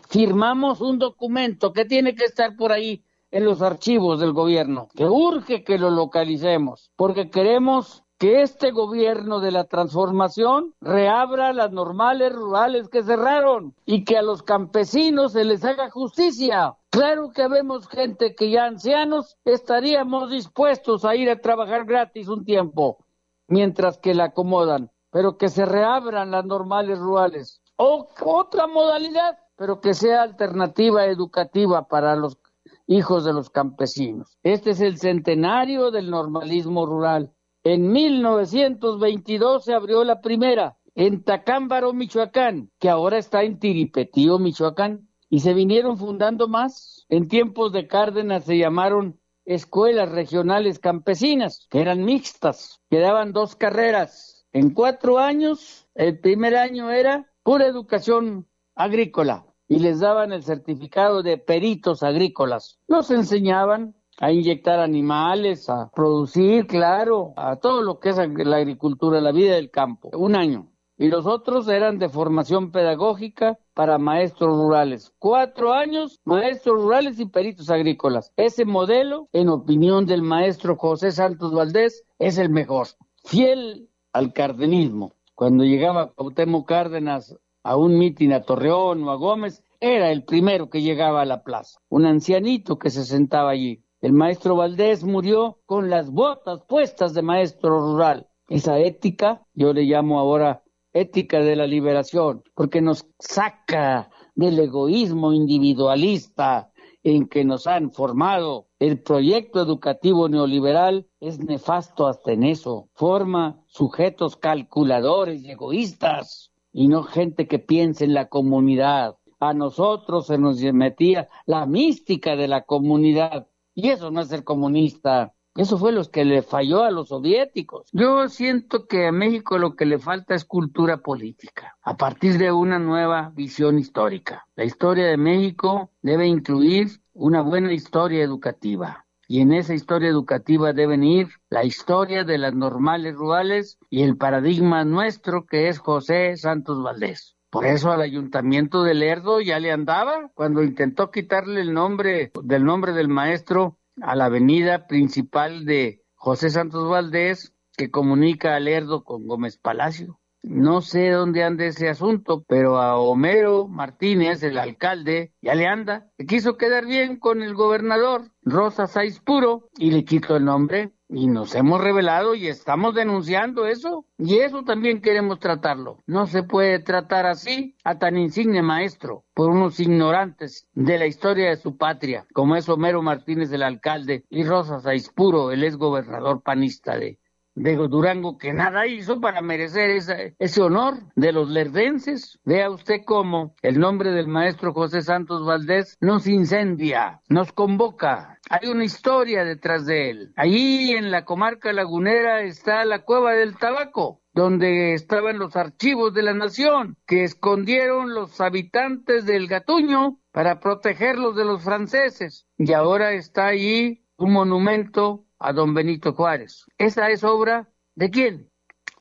Firmamos un documento que tiene que estar por ahí en los archivos del gobierno, que urge que lo localicemos, porque queremos que este gobierno de la transformación reabra las normales rurales que cerraron y que a los campesinos se les haga justicia. Claro que vemos gente que ya ancianos estaríamos dispuestos a ir a trabajar gratis un tiempo, mientras que la acomodan pero que se reabran las normales rurales. O otra modalidad, pero que sea alternativa educativa para los hijos de los campesinos. Este es el centenario del normalismo rural. En 1922 se abrió la primera en Tacámbaro, Michoacán, que ahora está en Tiripetío, Michoacán, y se vinieron fundando más. En tiempos de Cárdenas se llamaron escuelas regionales campesinas, que eran mixtas, que daban dos carreras. En cuatro años, el primer año era pura educación agrícola y les daban el certificado de peritos agrícolas. Los enseñaban a inyectar animales, a producir, claro, a todo lo que es la agricultura, la vida del campo. Un año. Y los otros eran de formación pedagógica para maestros rurales. Cuatro años, maestros rurales y peritos agrícolas. Ese modelo, en opinión del maestro José Santos Valdés, es el mejor. Fiel al cardenismo. Cuando llegaba Cuauhtémoc Cárdenas a un mitin a Torreón o a Gómez, era el primero que llegaba a la plaza, un ancianito que se sentaba allí. El maestro Valdés murió con las botas puestas de maestro rural. Esa ética, yo le llamo ahora ética de la liberación, porque nos saca del egoísmo individualista en que nos han formado. El proyecto educativo neoliberal es nefasto hasta en eso. Forma sujetos calculadores y egoístas y no gente que piense en la comunidad. A nosotros se nos metía la mística de la comunidad y eso no es ser comunista. Eso fue lo que le falló a los soviéticos. Yo siento que a México lo que le falta es cultura política, a partir de una nueva visión histórica. La historia de México debe incluir una buena historia educativa. Y en esa historia educativa deben ir la historia de las normales rurales y el paradigma nuestro que es José Santos Valdés. Por eso al ayuntamiento de Lerdo ya le andaba cuando intentó quitarle el nombre del nombre del maestro a la avenida principal de José Santos Valdés que comunica a Lerdo con Gómez Palacio. No sé dónde anda ese asunto, pero a Homero Martínez, el alcalde, ya le anda. Quiso quedar bien con el gobernador Rosa Saiz Puro y le quitó el nombre. Y nos hemos revelado y estamos denunciando eso. Y eso también queremos tratarlo. No se puede tratar así a tan insigne maestro por unos ignorantes de la historia de su patria, como es Homero Martínez, el alcalde, y Rosa Puro, el ex gobernador panista de, de Durango que nada hizo para merecer ese, ese honor de los lerdenses. Vea usted cómo el nombre del maestro José Santos Valdés nos incendia, nos convoca. Hay una historia detrás de él. Allí en la comarca lagunera está la cueva del tabaco donde estaban los archivos de la nación que escondieron los habitantes del Gatuño para protegerlos de los franceses. Y ahora está allí un monumento a don Benito Juárez. Esa es obra de quién?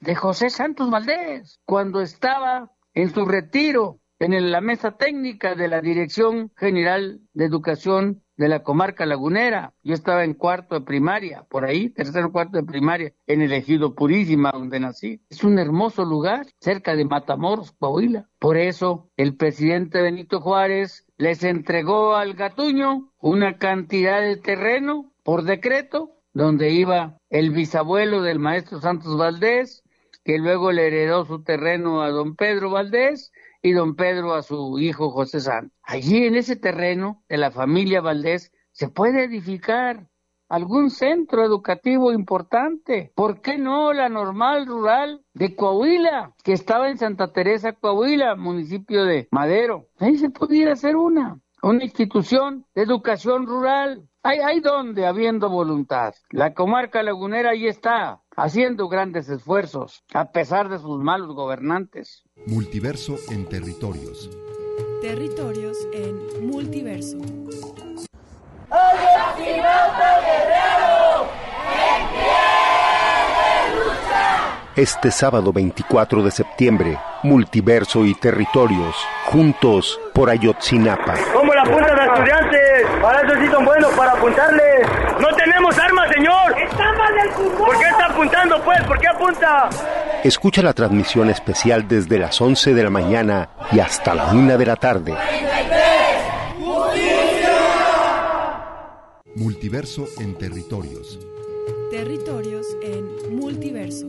De José Santos Valdés, cuando estaba en su retiro en la mesa técnica de la Dirección General de Educación de la comarca lagunera. Yo estaba en cuarto de primaria, por ahí, tercero cuarto de primaria, en el ejido Purísima, donde nací. Es un hermoso lugar, cerca de Matamoros, Coahuila. Por eso, el presidente Benito Juárez les entregó al Gatuño una cantidad de terreno por decreto donde iba el bisabuelo del maestro Santos Valdés, que luego le heredó su terreno a don Pedro Valdés y don Pedro a su hijo José Santos. Allí en ese terreno de la familia Valdés se puede edificar algún centro educativo importante. ¿Por qué no la normal rural de Coahuila, que estaba en Santa Teresa, Coahuila, municipio de Madero? Ahí se pudiera hacer una, una institución de educación rural hay, hay donde, habiendo voluntad. La comarca lagunera ahí está, haciendo grandes esfuerzos, a pesar de sus malos gobernantes. Multiverso en territorios. Territorios en multiverso. Este sábado 24 de septiembre, Multiverso y Territorios, juntos por Ayotzinapa. ¿Cómo la apuntan a estudiantes? Para eso sí son buenos, para apuntarles. ¡No tenemos armas, señor! ¡Estamos del fútbol! ¿Por qué está apuntando, pues? ¿Por qué apunta? Escucha la transmisión especial desde las 11 de la mañana y hasta la 1 de la tarde. Multiverso en territorios. Territorios en multiverso.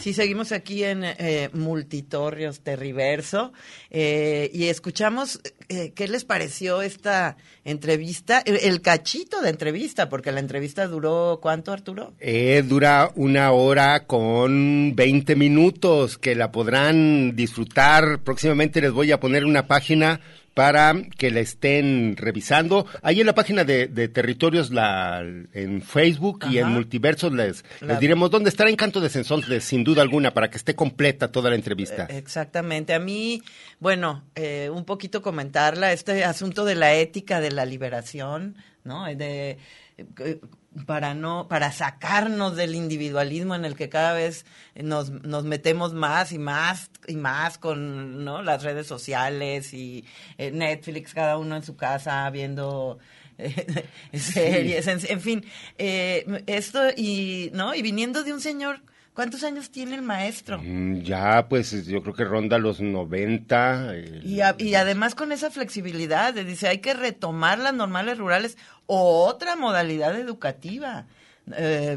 Sí, seguimos aquí en eh, Multitorrios Terriverso eh, y escuchamos eh, qué les pareció esta entrevista, el, el, cachito de entrevista, porque la entrevista duró, ¿cuánto, Arturo? Eh, dura una hora con 20 minutos, que la podrán disfrutar. Próximamente les voy a poner una página para que la estén revisando. Ahí en la página de, de Territorios, la, en Facebook y en. Multiversos les, La- les diremos dónde estará Encanto de Sensontle, sin duda alguna, para que esté completa toda la entrevista. Eh, Exactamente. A mí, bueno, eh, un poquito comentarla, este asunto de la ética de la liberación, ¿no? De eh, para no, para sacarnos del individualismo en el que cada vez nos, nos metemos más y más y más con ¿no? las redes sociales y eh, Netflix, cada uno en su casa viendo eh, series, en, en fin, eh, esto y no y viniendo de un señor, ¿cuántos años tiene el maestro? Mm, Ya, pues yo creo que ronda los 90. eh, Y, a- y además con esa flexibilidad, de, dice, hay que retomar las normales rurales otra modalidad educativa, eh,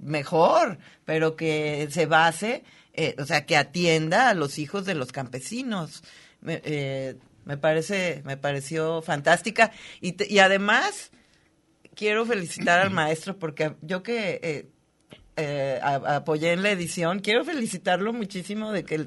mejor, pero que se base, eh, o sea, que atienda a los hijos de los campesinos. Me, eh, me parece, me pareció fantástica. Y, te- y además, quiero felicitar al maestro porque yo que eh, eh, apoyé en la edición, quiero felicitarlo muchísimo de que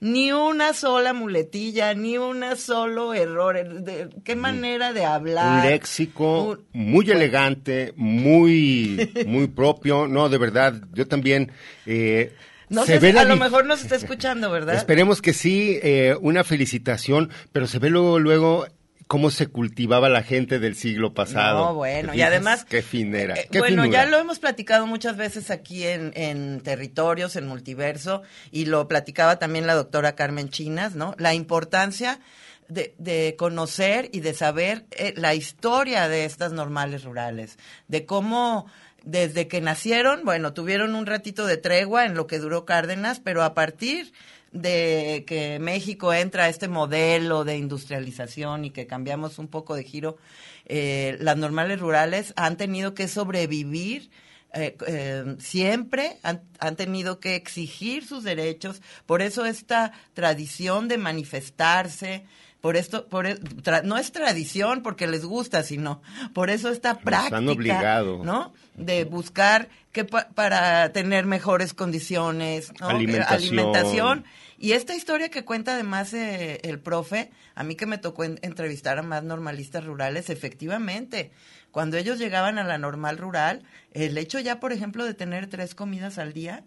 ni una sola muletilla, ni un solo error, de- qué manera de un hablar. léxico muy elegante, muy, muy propio. No, de verdad, yo también. eh, No se sé, ve a lo mejor nos está escuchando, ¿verdad? Esperemos que sí, eh, una felicitación, pero se ve luego, luego cómo se cultivaba la gente del siglo pasado. No, bueno, ¿Te y además- Qué finera, Eh, qué bueno, finura. ya lo hemos platicado muchas veces aquí en, en Territorios, en Multiverso, y lo platicaba también la doctora Carmen Chinas, ¿no? La importancia de, de conocer y de saber eh, la historia de estas normales rurales, de cómo desde que nacieron, bueno, tuvieron un ratito de tregua en lo que duró Cárdenas, pero a partir de que México entra a este modelo de industrialización y que cambiamos un poco de giro, eh, las normales rurales han tenido que sobrevivir eh, eh, siempre, han, han tenido que exigir sus derechos, por eso esta tradición de manifestarse, por esto, por, e- tra- no es tradición porque les gusta, sino por eso esta práctica, han obligado. ¿no? De buscar que pa- para tener mejores condiciones, ¿no? Alimentación. alimentación. Y esta historia que cuenta además eh, el profe, a mí que me tocó en- entrevistar a más normalistas rurales, efectivamente, cuando ellos llegaban a la normal rural, el hecho ya, por ejemplo, de tener tres comidas al día,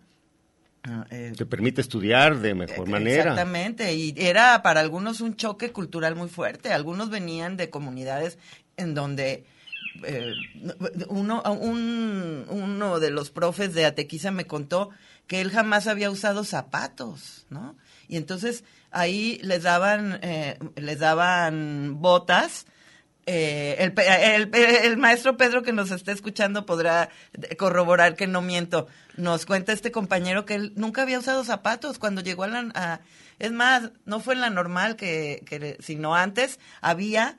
ah, eh, Te permite estudiar de mejor manera. Exactamente, y era para algunos un choque cultural muy fuerte. Algunos venían de comunidades en donde eh, uno, un- uno de los profes de Atequiza me contó que él jamás había usado zapatos, ¿no? Y entonces ahí les daban, eh, les daban botas. Eh, el, maestro Pedro que nos está escuchando podrá corroborar que no miento. Nos cuenta este compañero que él nunca había usado zapatos cuando llegó a la... es más, no fue en la normal, que, que, sino antes había,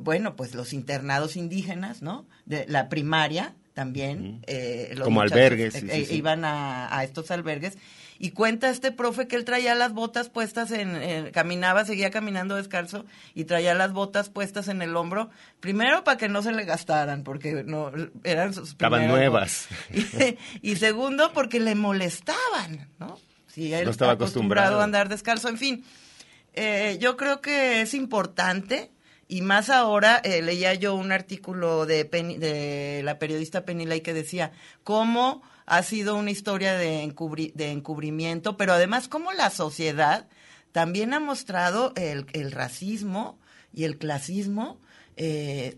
bueno, pues los internados indígenas, ¿no? De la primaria también. eh, los Como muchachos, albergues, sí, eh, sí, eh. Iban a, a estos albergues. Y cuenta este profe que él traía las botas puestas en, caminaba, seguía caminando descalzo y traía las botas puestas en el hombro, primero para que no se le gastaran, porque no eran sus Estaban nuevas. Y, y segundo porque le molestaban, ¿no? Si él No estaba acostumbrado. a andar descalzo, en fin. Eh, yo creo que es importante y más ahora eh, leía yo un artículo de, Penny- de la periodista Penny que decía cómo ha sido una historia de, encubri- de encubrimiento, pero además cómo la sociedad también ha mostrado el, racismo y el clasismo eh,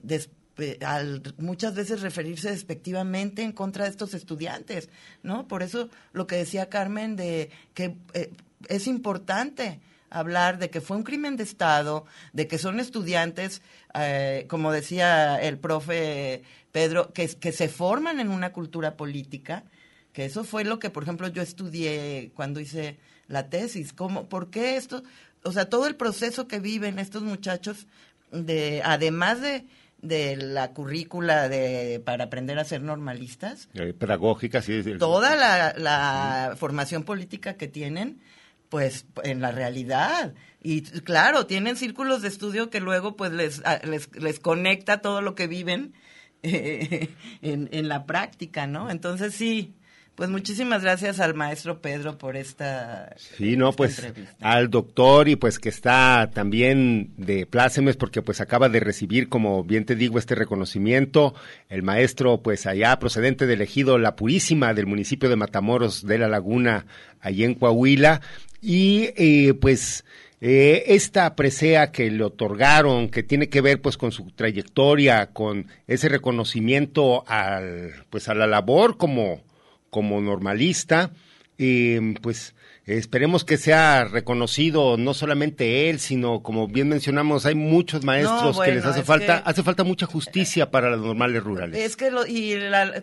eh, al muchas veces referirse despectivamente en contra de estos estudiantes, ¿no? Por eso lo que decía Carmen de que eh, es importante hablar de que fue un crimen de Estado, de que son estudiantes, eh, como decía el profe Pedro, que, que se forman en una cultura política, que eso fue lo que, por ejemplo, yo estudié cuando hice la tesis. ¿Cómo, ¿Por qué esto? O sea, todo el proceso que viven estos muchachos, de además de, de la currícula de, para aprender a ser normalistas, Eh, pedagógica, sí. toda la, la formación política que tienen, pues en la realidad. Y claro, tienen círculos de estudio que luego pues les, les, les conecta todo lo que viven eh, en, en la práctica, ¿no? Entonces sí, Pues muchísimas gracias al maestro Pedro por esta. Sí, no, esta pues entrevista. al doctor y pues que está también de plácemes porque pues acaba de recibir, como bien te digo, este reconocimiento. El maestro pues allá procedente del ejido La Purísima del municipio de Matamoros de la Laguna, allí en Coahuila. Y eh, pues eh, esta presea que le otorgaron, que tiene que ver pues con su trayectoria, con ese reconocimiento al, pues a la labor como, como normalista, eh, pues esperemos que sea reconocido no solamente él, sino como bien mencionamos, hay muchos maestros No, que les hace falta, que- hace falta mucha justicia para los normales rurales. Es que lo, y la-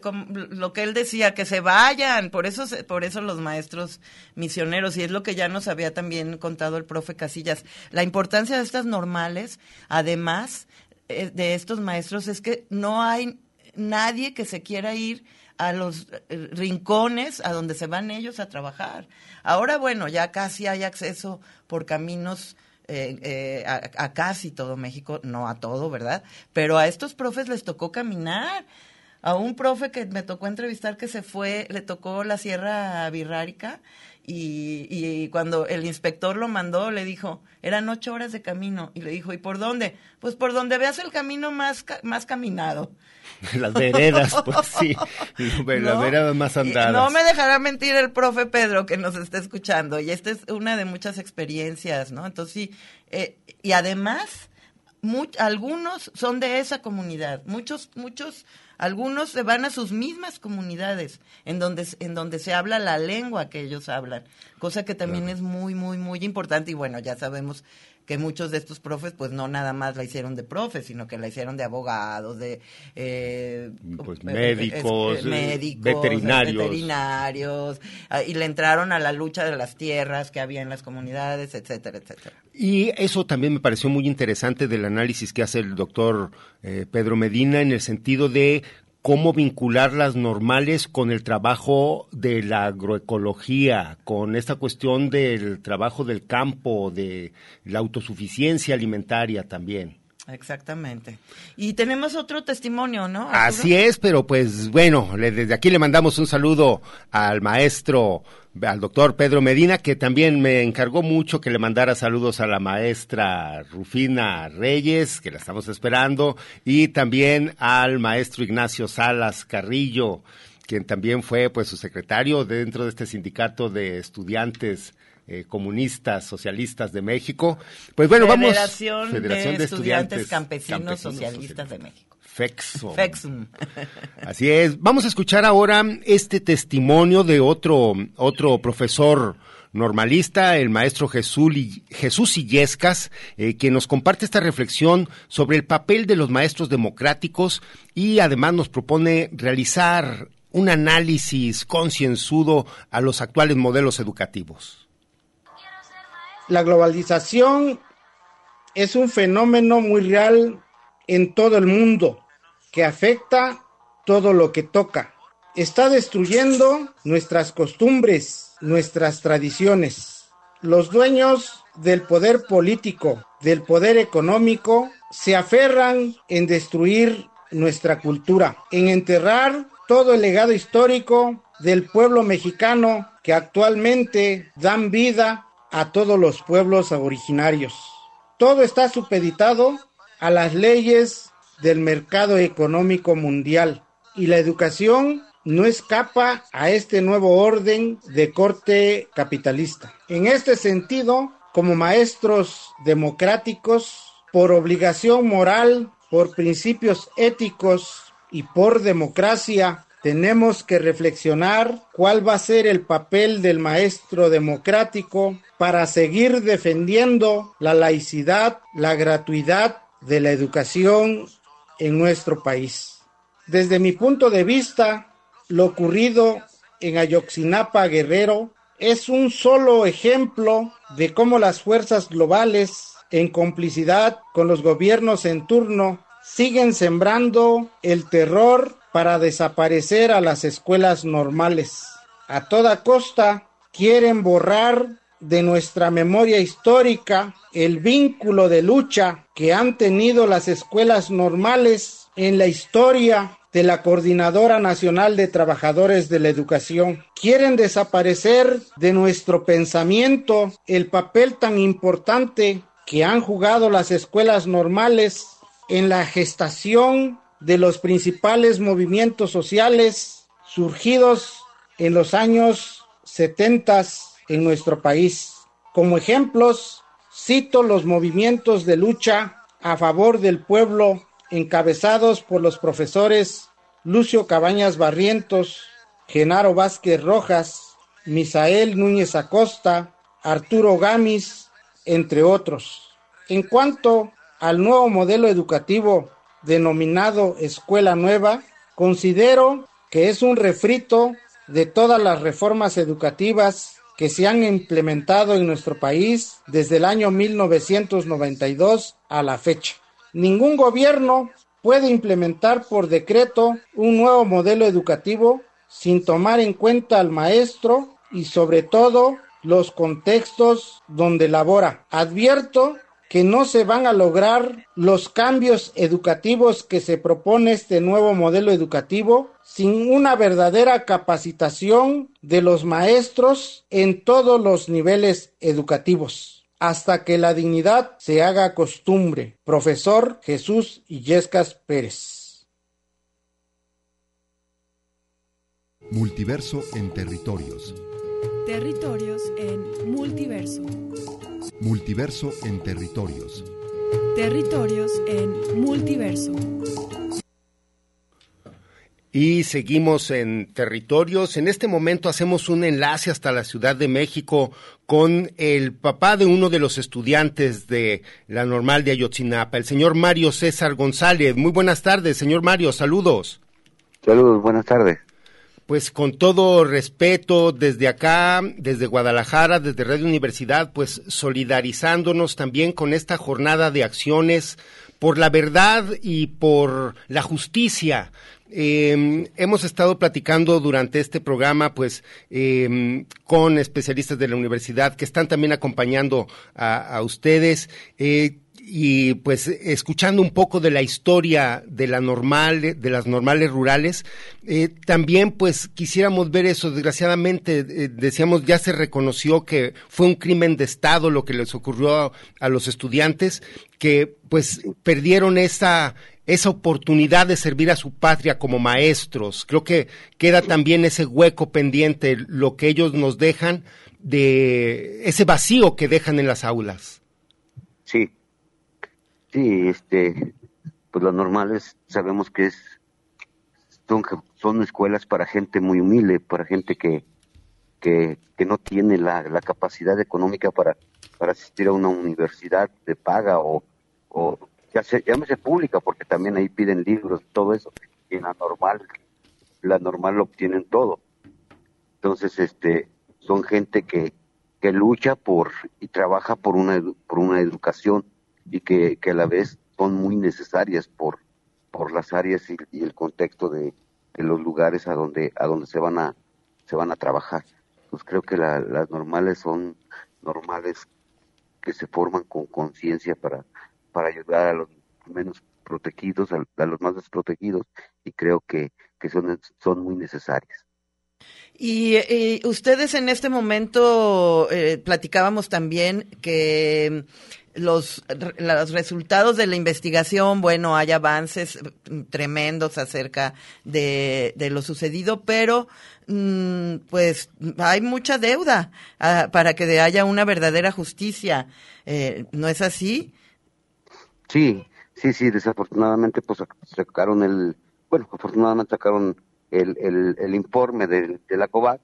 lo que él decía, que se vayan, por eso, por eso los maestros misioneros, y es lo que ya nos había también contado el profe Casillas, la importancia de estas normales, además eh, de estos maestros, es que no hay nadie que se quiera ir a los eh, rincones a donde se van ellos a trabajar. Ahora, bueno, ya casi hay acceso por caminos eh, eh, a, casi todo México, no a todo, ¿verdad? Pero a estos profes les tocó caminar. A un profe que me tocó entrevistar que se fue, le tocó la Sierra Birrárica y, y cuando el inspector lo mandó, le dijo, eran ocho horas de camino. Y le dijo, ¿y por dónde? Pues por donde veas el camino más, ca- más caminado. Las veredas, pues sí, las ¿No? veredas más andadas. No me dejará mentir el profe Pedro que nos está escuchando. Y esta es una de muchas experiencias, ¿no? Entonces sí, eh, y además, much- algunos son de esa comunidad. Muchos, muchos, algunos se van a sus mismas comunidades en donde, en donde se habla la lengua que ellos hablan. Cosa que también es muy, muy, muy importante. Y bueno, ya sabemos que muchos de estos profes, pues no nada más la hicieron de profes, sino que la hicieron de abogados, de eh, Pues, eh, médicos, es- médicos, veterinarios. veterinarios, ah, y le entraron a la lucha de las tierras que había en las comunidades, etcétera, etcétera. Y eso también me pareció muy interesante del análisis que hace el doctor eh, Pedro Medina en el sentido de cómo vincular las normales con el trabajo de la agroecología, con esta cuestión del trabajo del campo, de la autosuficiencia alimentaria también. Exactamente. Y tenemos otro testimonio, ¿no? Arturo? Así es, pero pues bueno, le- desde aquí le mandamos un saludo al maestro, al doctor Pedro Medina, que también me encargó mucho que le mandara saludos a la maestra Rufina Reyes, que la estamos esperando, y también al maestro Ignacio Salas Carrillo, quien también fue pues su secretario dentro de este sindicato de estudiantes eh, comunistas, socialistas de México. Pues bueno, vamos. Federación, de, Estudiantes Campesinos, Socialistas de México. FEXO. FEXUM. Así es. Vamos a escuchar ahora este testimonio de otro, otro profesor normalista, el maestro Jesús Illescas, eh, quien nos comparte esta reflexión sobre el papel de los maestros democráticos y además nos propone realizar un análisis concienzudo a los actuales modelos educativos. La globalización es un fenómeno muy real en todo el mundo que afecta todo lo que toca. Está destruyendo nuestras costumbres, nuestras tradiciones. Los dueños del poder político, del poder económico, se aferran en destruir nuestra cultura, en enterrar todo el legado histórico del pueblo mexicano que actualmente dan vida a todos los pueblos originarios. Todo está supeditado a las leyes del mercado económico mundial y la educación no escapa a este nuevo orden de corte capitalista. En este sentido, como maestros democráticos, por obligación moral, por principios éticos y por democracia, tenemos que reflexionar cuál va a ser el papel del maestro democrático para seguir defendiendo la laicidad, la gratuidad de la educación en nuestro país. Desde mi punto de vista, lo ocurrido en Ayotzinapa, Guerrero, es un solo ejemplo de cómo las fuerzas globales, en complicidad con los gobiernos en turno, siguen sembrando el terror para desaparecer a las escuelas normales. A toda costa quieren borrar de nuestra memoria histórica el vínculo de lucha que han tenido las escuelas normales en la historia de la Coordinadora Nacional de Trabajadores de la Educación. Quieren desaparecer de nuestro pensamiento el papel tan importante que han jugado las escuelas normales en la gestación de los principales movimientos sociales surgidos en los años 70 en nuestro país. Como ejemplos, cito los movimientos de lucha a favor del pueblo encabezados por los profesores Lucio Cabañas Barrientos, Genaro Vázquez Rojas, Misael Núñez Acosta, Arturo Gamis, entre otros. En cuanto al nuevo modelo educativo denominado Escuela Nueva, considero que es un refrito de todas las reformas educativas que se han implementado en nuestro país desde el año 1992 a la fecha. Ningún gobierno puede implementar por decreto un nuevo modelo educativo sin tomar en cuenta al maestro y sobre todo los contextos donde labora. Advierto que no se van a lograr los cambios educativos que se propone este nuevo modelo educativo sin una verdadera capacitación de los maestros en todos los niveles educativos hasta que la dignidad se haga costumbre. Profesor Jesús Illescas Pérez. Multiverso en territorios. Territorios en multiverso. Multiverso en territorios. Territorios en multiverso. Y seguimos en territorios. En este momento hacemos un enlace hasta la Ciudad de México con el papá de uno de los estudiantes de la normal de Ayotzinapa, el señor Mario César González. Muy buenas tardes, señor Mario, saludos. Saludos, buenas tardes pues con todo respeto, desde acá, desde Guadalajara, desde Radio Universidad, pues solidarizándonos también con esta jornada de acciones por la verdad y por la justicia. Eh, hemos estado platicando durante este programa, pues, eh, con especialistas de la universidad que están también acompañando a, a ustedes. Eh, y pues escuchando un poco de la historia de la normal, de las normales rurales, eh, también pues quisiéramos ver eso. Desgraciadamente, eh, decíamos, ya se reconoció que fue un crimen de Estado lo que les ocurrió a, a los estudiantes, que pues perdieron esa, esa oportunidad de servir a su patria como maestros. Creo que queda también ese hueco pendiente, lo que ellos nos dejan, de ese vacío que dejan en las aulas. Sí, Sí, este, pues lo normal es, sabemos que es, son, son escuelas para gente muy humilde, para gente que, que, que no tiene la, la, capacidad económica para, para asistir a una universidad de paga o, o ya se, llámese pública, porque también ahí piden libros, todo eso, y la normal, la normal lo obtienen todo. Entonces, este, son gente que, que lucha por y trabaja por una, por una educación y que, que a la vez son muy necesarias por, por las áreas y, el contexto de, de, los lugares a donde, a donde se van a, se van a trabajar. Pues creo que la, las normales son normales que se forman con conciencia para, para ayudar a los menos protegidos, a, los más desprotegidos, y creo que, que son, son muy necesarias. Y, y, ustedes en este momento eh, platicábamos también que los, los resultados de la investigación, bueno, hay avances tremendos acerca de, de lo sucedido, pero mmm, pues hay mucha deuda uh, para que haya una verdadera justicia. Eh, ¿No es así? Sí, sí, sí, desafortunadamente pues sacaron el, bueno, afortunadamente sacaron el, el, el informe de, de la COVAD,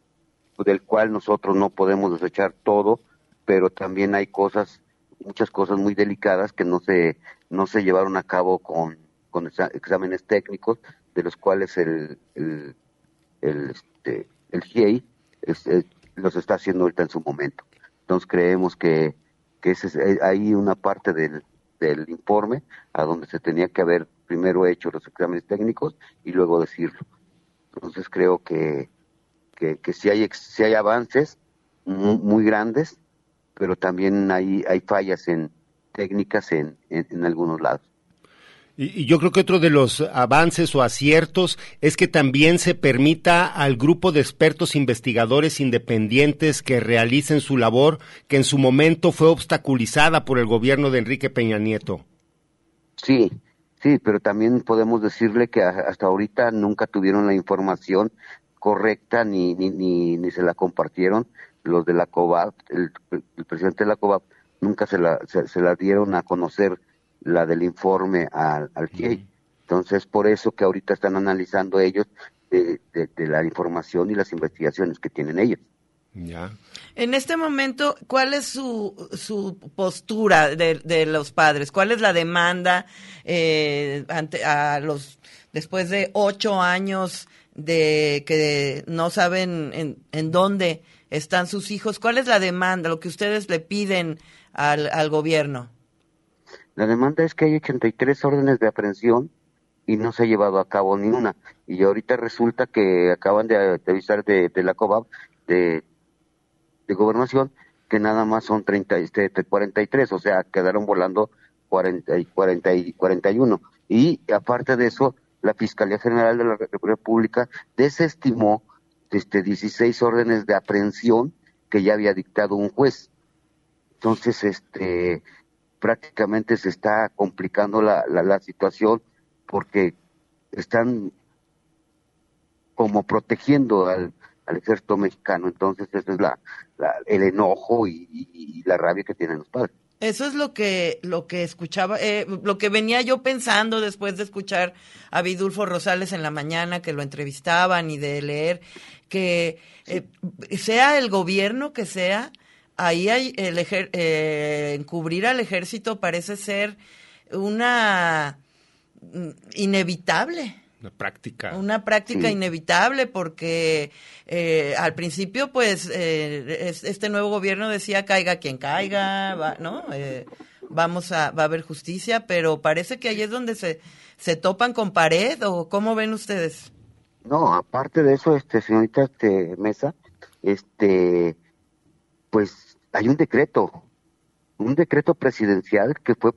del cual nosotros no podemos desechar todo, pero también hay cosas muchas cosas muy delicadas que no se no se llevaron a cabo con, con exámenes técnicos de los cuales el el el, este, el GIEI este, los está haciendo ahorita en su momento. Entonces creemos que que ese, hay una parte del del informe a donde se tenía que haber primero hecho los exámenes técnicos y luego decirlo. Entonces creo que que, que si hay si hay avances muy, muy grandes pero también hay, hay fallas en técnicas en, en, en algunos lados. Y, yo creo que otro de los avances o aciertos es que también se permita al grupo de expertos investigadores independientes que realicen su labor, que en su momento fue obstaculizada por el gobierno de Enrique Peña Nieto. Sí, sí, pero también podemos decirle que hasta ahorita nunca tuvieron la información correcta ni, ni, ni, ni se la compartieron los de la COVAP, el, el presidente de la COVAP nunca se la, se, se la dieron a conocer la del informe al, al GIEI. Entonces, por eso que ahorita están analizando ellos de, de- de la información y las investigaciones que tienen ellos. Ya. En este momento, ¿cuál es su, su postura de, de los padres? ¿Cuál es la demanda eh, ante a los después de ocho años de que no saben en, en dónde están sus hijos? ¿Cuál es la demanda? Lo que ustedes le piden al, al gobierno. La demanda es que hay 83 órdenes de aprehensión y no se ha llevado a cabo ni una. Y ahorita resulta que acaban de, avisar de, de la COVAP, de, de gobernación, que nada más son 30, este, 43, o sea, quedaron volando 40 y 40 y 41. Y aparte de eso, la Fiscalía General de la República desestimó este, 16 órdenes de aprehensión que ya había dictado un juez. Entonces, este, prácticamente se está complicando la, la, la situación porque están como protegiendo al, ejército mexicano. Entonces, ese es la, el enojo y- y la rabia que tienen los padres. Eso es lo que lo que escuchaba, eh, lo que venía yo pensando después de escuchar a Vidulfo Rosales en la mañana que lo entrevistaban y de leer que eh, sea el gobierno que sea, ahí hay el ejer- eh, encubrir al ejército parece ser una mm, inevitable. Una práctica. Una práctica Sí. inevitable porque eh, al principio, pues, eh, es- este nuevo gobierno decía caiga quien caiga, va- ¿no? Eh, vamos a, va a haber justicia, pero parece que ahí es donde se, se topan con pared o cómo ven ustedes. No, aparte de eso, este, señorita este, Mesa, este, pues hay un decreto, un decreto presidencial que fue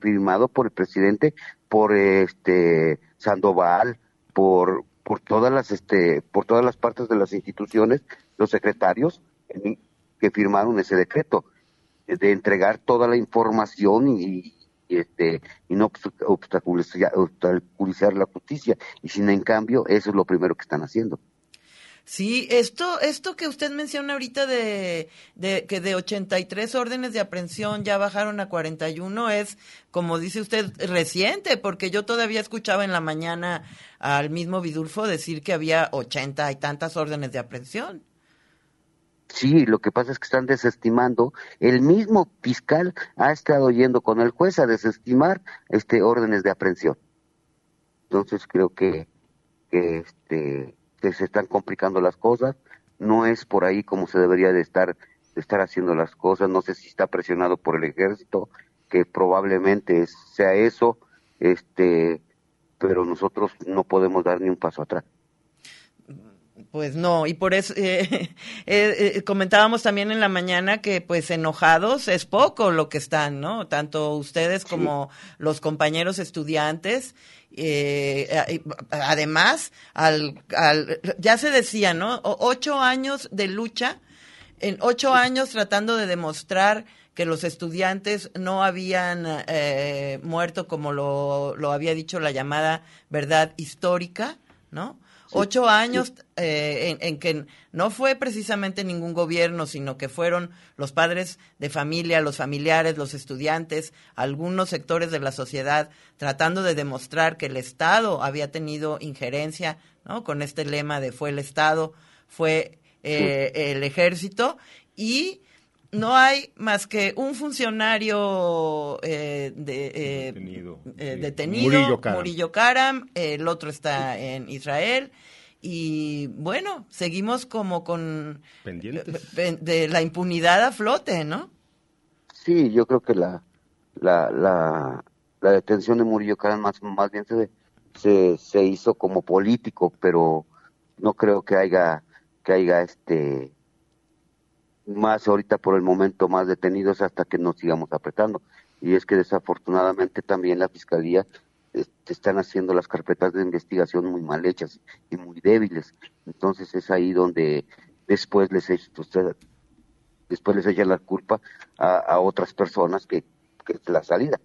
firmado por el presidente, por este Sandoval, por por todas las este, por todas las partes de las instituciones, los secretarios que firmaron ese decreto eh, de entregar toda la información y, y, este y no obst- obstaculizar, obstaculizar la justicia y sin en cambio eso es lo primero que están haciendo. Sí, esto, esto que usted menciona ahorita de, de que de 83 órdenes de aprehensión ya bajaron a 41 es, como dice usted, reciente, porque yo todavía escuchaba en la mañana al mismo Vidulfo decir que había 80 y tantas órdenes de aprehensión. Sí, lo que pasa es que están desestimando. El mismo fiscal ha estado yendo con el juez a desestimar este órdenes de aprehensión. Entonces creo que, que este que se están complicando las cosas. No es por ahí como se debería de estar de estar haciendo las cosas. No sé si está presionado por el ejército, que probablemente sea eso, este, pero nosotros no podemos dar ni un paso atrás. Pues no, y por eso eh, eh, eh, comentábamos también en la mañana que pues enojados es poco lo que están, ¿no? Tanto ustedes como los compañeros estudiantes. eh, además, al, al, ya se decía, ¿no? O- ocho años de lucha, en ocho años tratando de demostrar que los estudiantes no habían muerto como lo, lo había dicho la llamada verdad histórica, ¿no? Ocho años eh, en, en que no fue precisamente ningún gobierno, sino que fueron los padres de familia, los familiares, los estudiantes, algunos sectores de la sociedad tratando de demostrar que el Estado había tenido injerencia, ¿no? Con este lema de fue el Estado, fue eh, el ejército y no hay más que un funcionario eh, de, eh, Detenido. eh, Sí. detenido, Murillo Karam. Murillo Karam, el otro está en Israel y bueno, seguimos como con Pendientes. eh, de la impunidad a flote, ¿no? Sí, yo creo que la, la, la, la detención de Murillo Karam más, más bien se, se, se hizo como político, pero no creo que haya, que haya este más ahorita por el momento más detenidos hasta que nos sigamos apretando. Y es que desafortunadamente también la fiscalía este, están haciendo las carpetas de investigación muy mal hechas y muy débiles. Entonces es ahí donde después les usted, después les echa la culpa a, otras personas que, que es la salida.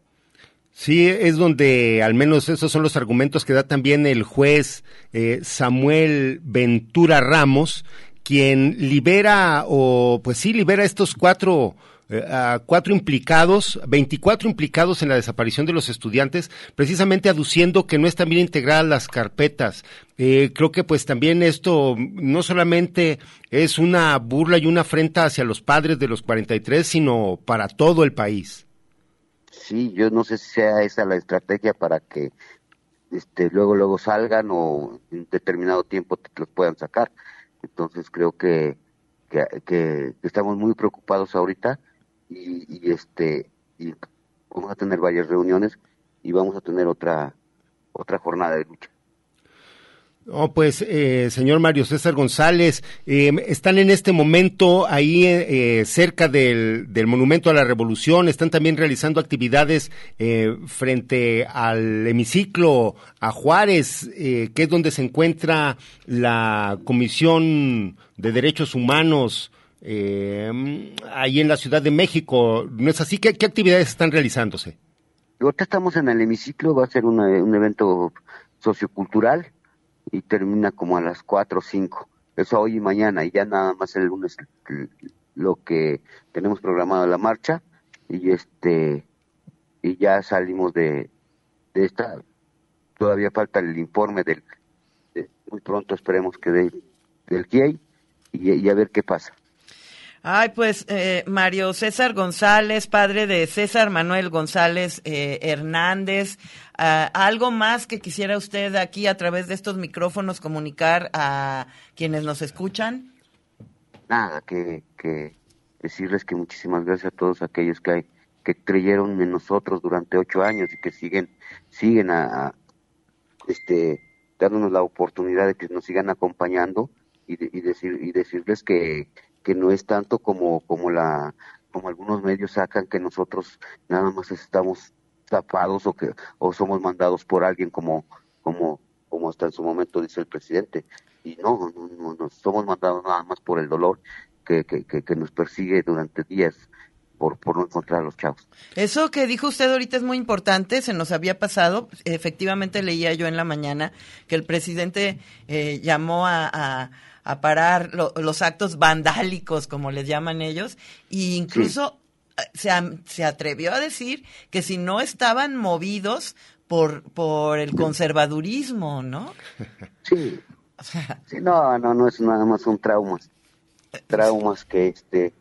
Sí, es donde al menos esos son los argumentos que da también el juez eh, Samuel Ventura Ramos, quien libera o pues sí libera estos cuatro eh, cuatro implicados, 24 implicados en la desaparición de los estudiantes, precisamente aduciendo que no están bien integradas las carpetas. Eh, creo que pues también esto no solamente es una burla y una afrenta hacia los padres de los 43, sino para todo el país. Sí, yo no sé si sea esa la estrategia para que este, luego luego salgan o en determinado tiempo te los puedan sacar. Entonces creo que, que estamos muy preocupados ahorita y, este y vamos a tener varias reuniones y vamos a tener otra otra jornada de lucha. Oh, pues, eh, señor Mario César González, em, están en este momento ahí eh, cerca del, del, Monumento a la Revolución, están también realizando actividades eh, frente al hemiciclo a Juárez, que es donde se encuentra la Comisión de Derechos Humanos eh, ahí en la Ciudad de México. ¿No es así? ¿Qué, actividades están realizándose? Ahorita estamos en el hemiciclo, va a ser un evento sociocultural y termina como a las 4 o 5. Eso hoy y mañana y ya nada más el lunes lo que tenemos programado la marcha y este y ya salimos de, de esta todavía falta el informe del muy pronto esperemos que dé del GIEI y a ver qué pasa. Ay, pues eh, Mario César González, padre de César Manuel González eh, Hernández, ah, ¿algo más que quisiera usted aquí a través de estos micrófonos comunicar a quienes nos escuchan? Nada, que, decirles que muchísimas gracias a todos aquellos que, que creyeron en nosotros durante ocho años y que siguen, siguen a, este, dándonos la oportunidad de que nos sigan acompañando y, decir, y decirles que que no es tanto como, como la, como algunos medios sacan que nosotros nada más estamos tapados o que, o somos mandados por alguien como, como, como hasta en su momento dice el presidente. Y no, no, no, somos mandados nada más por el dolor que, que, que, nos persigue durante días por, por, no encontrar a los chavos. Eso que dijo usted ahorita es muy importante, se nos había pasado. Efectivamente leía yo en la mañana que el presidente eh, llamó a a parar los actos vandálicos, como les llaman ellos, e incluso eh, se, se, atrevió a decir que si no estaban movidos por, por el conservadurismo, ¿no? Sí. sí. No, no, no es nada más un trauma. Traumas que, este,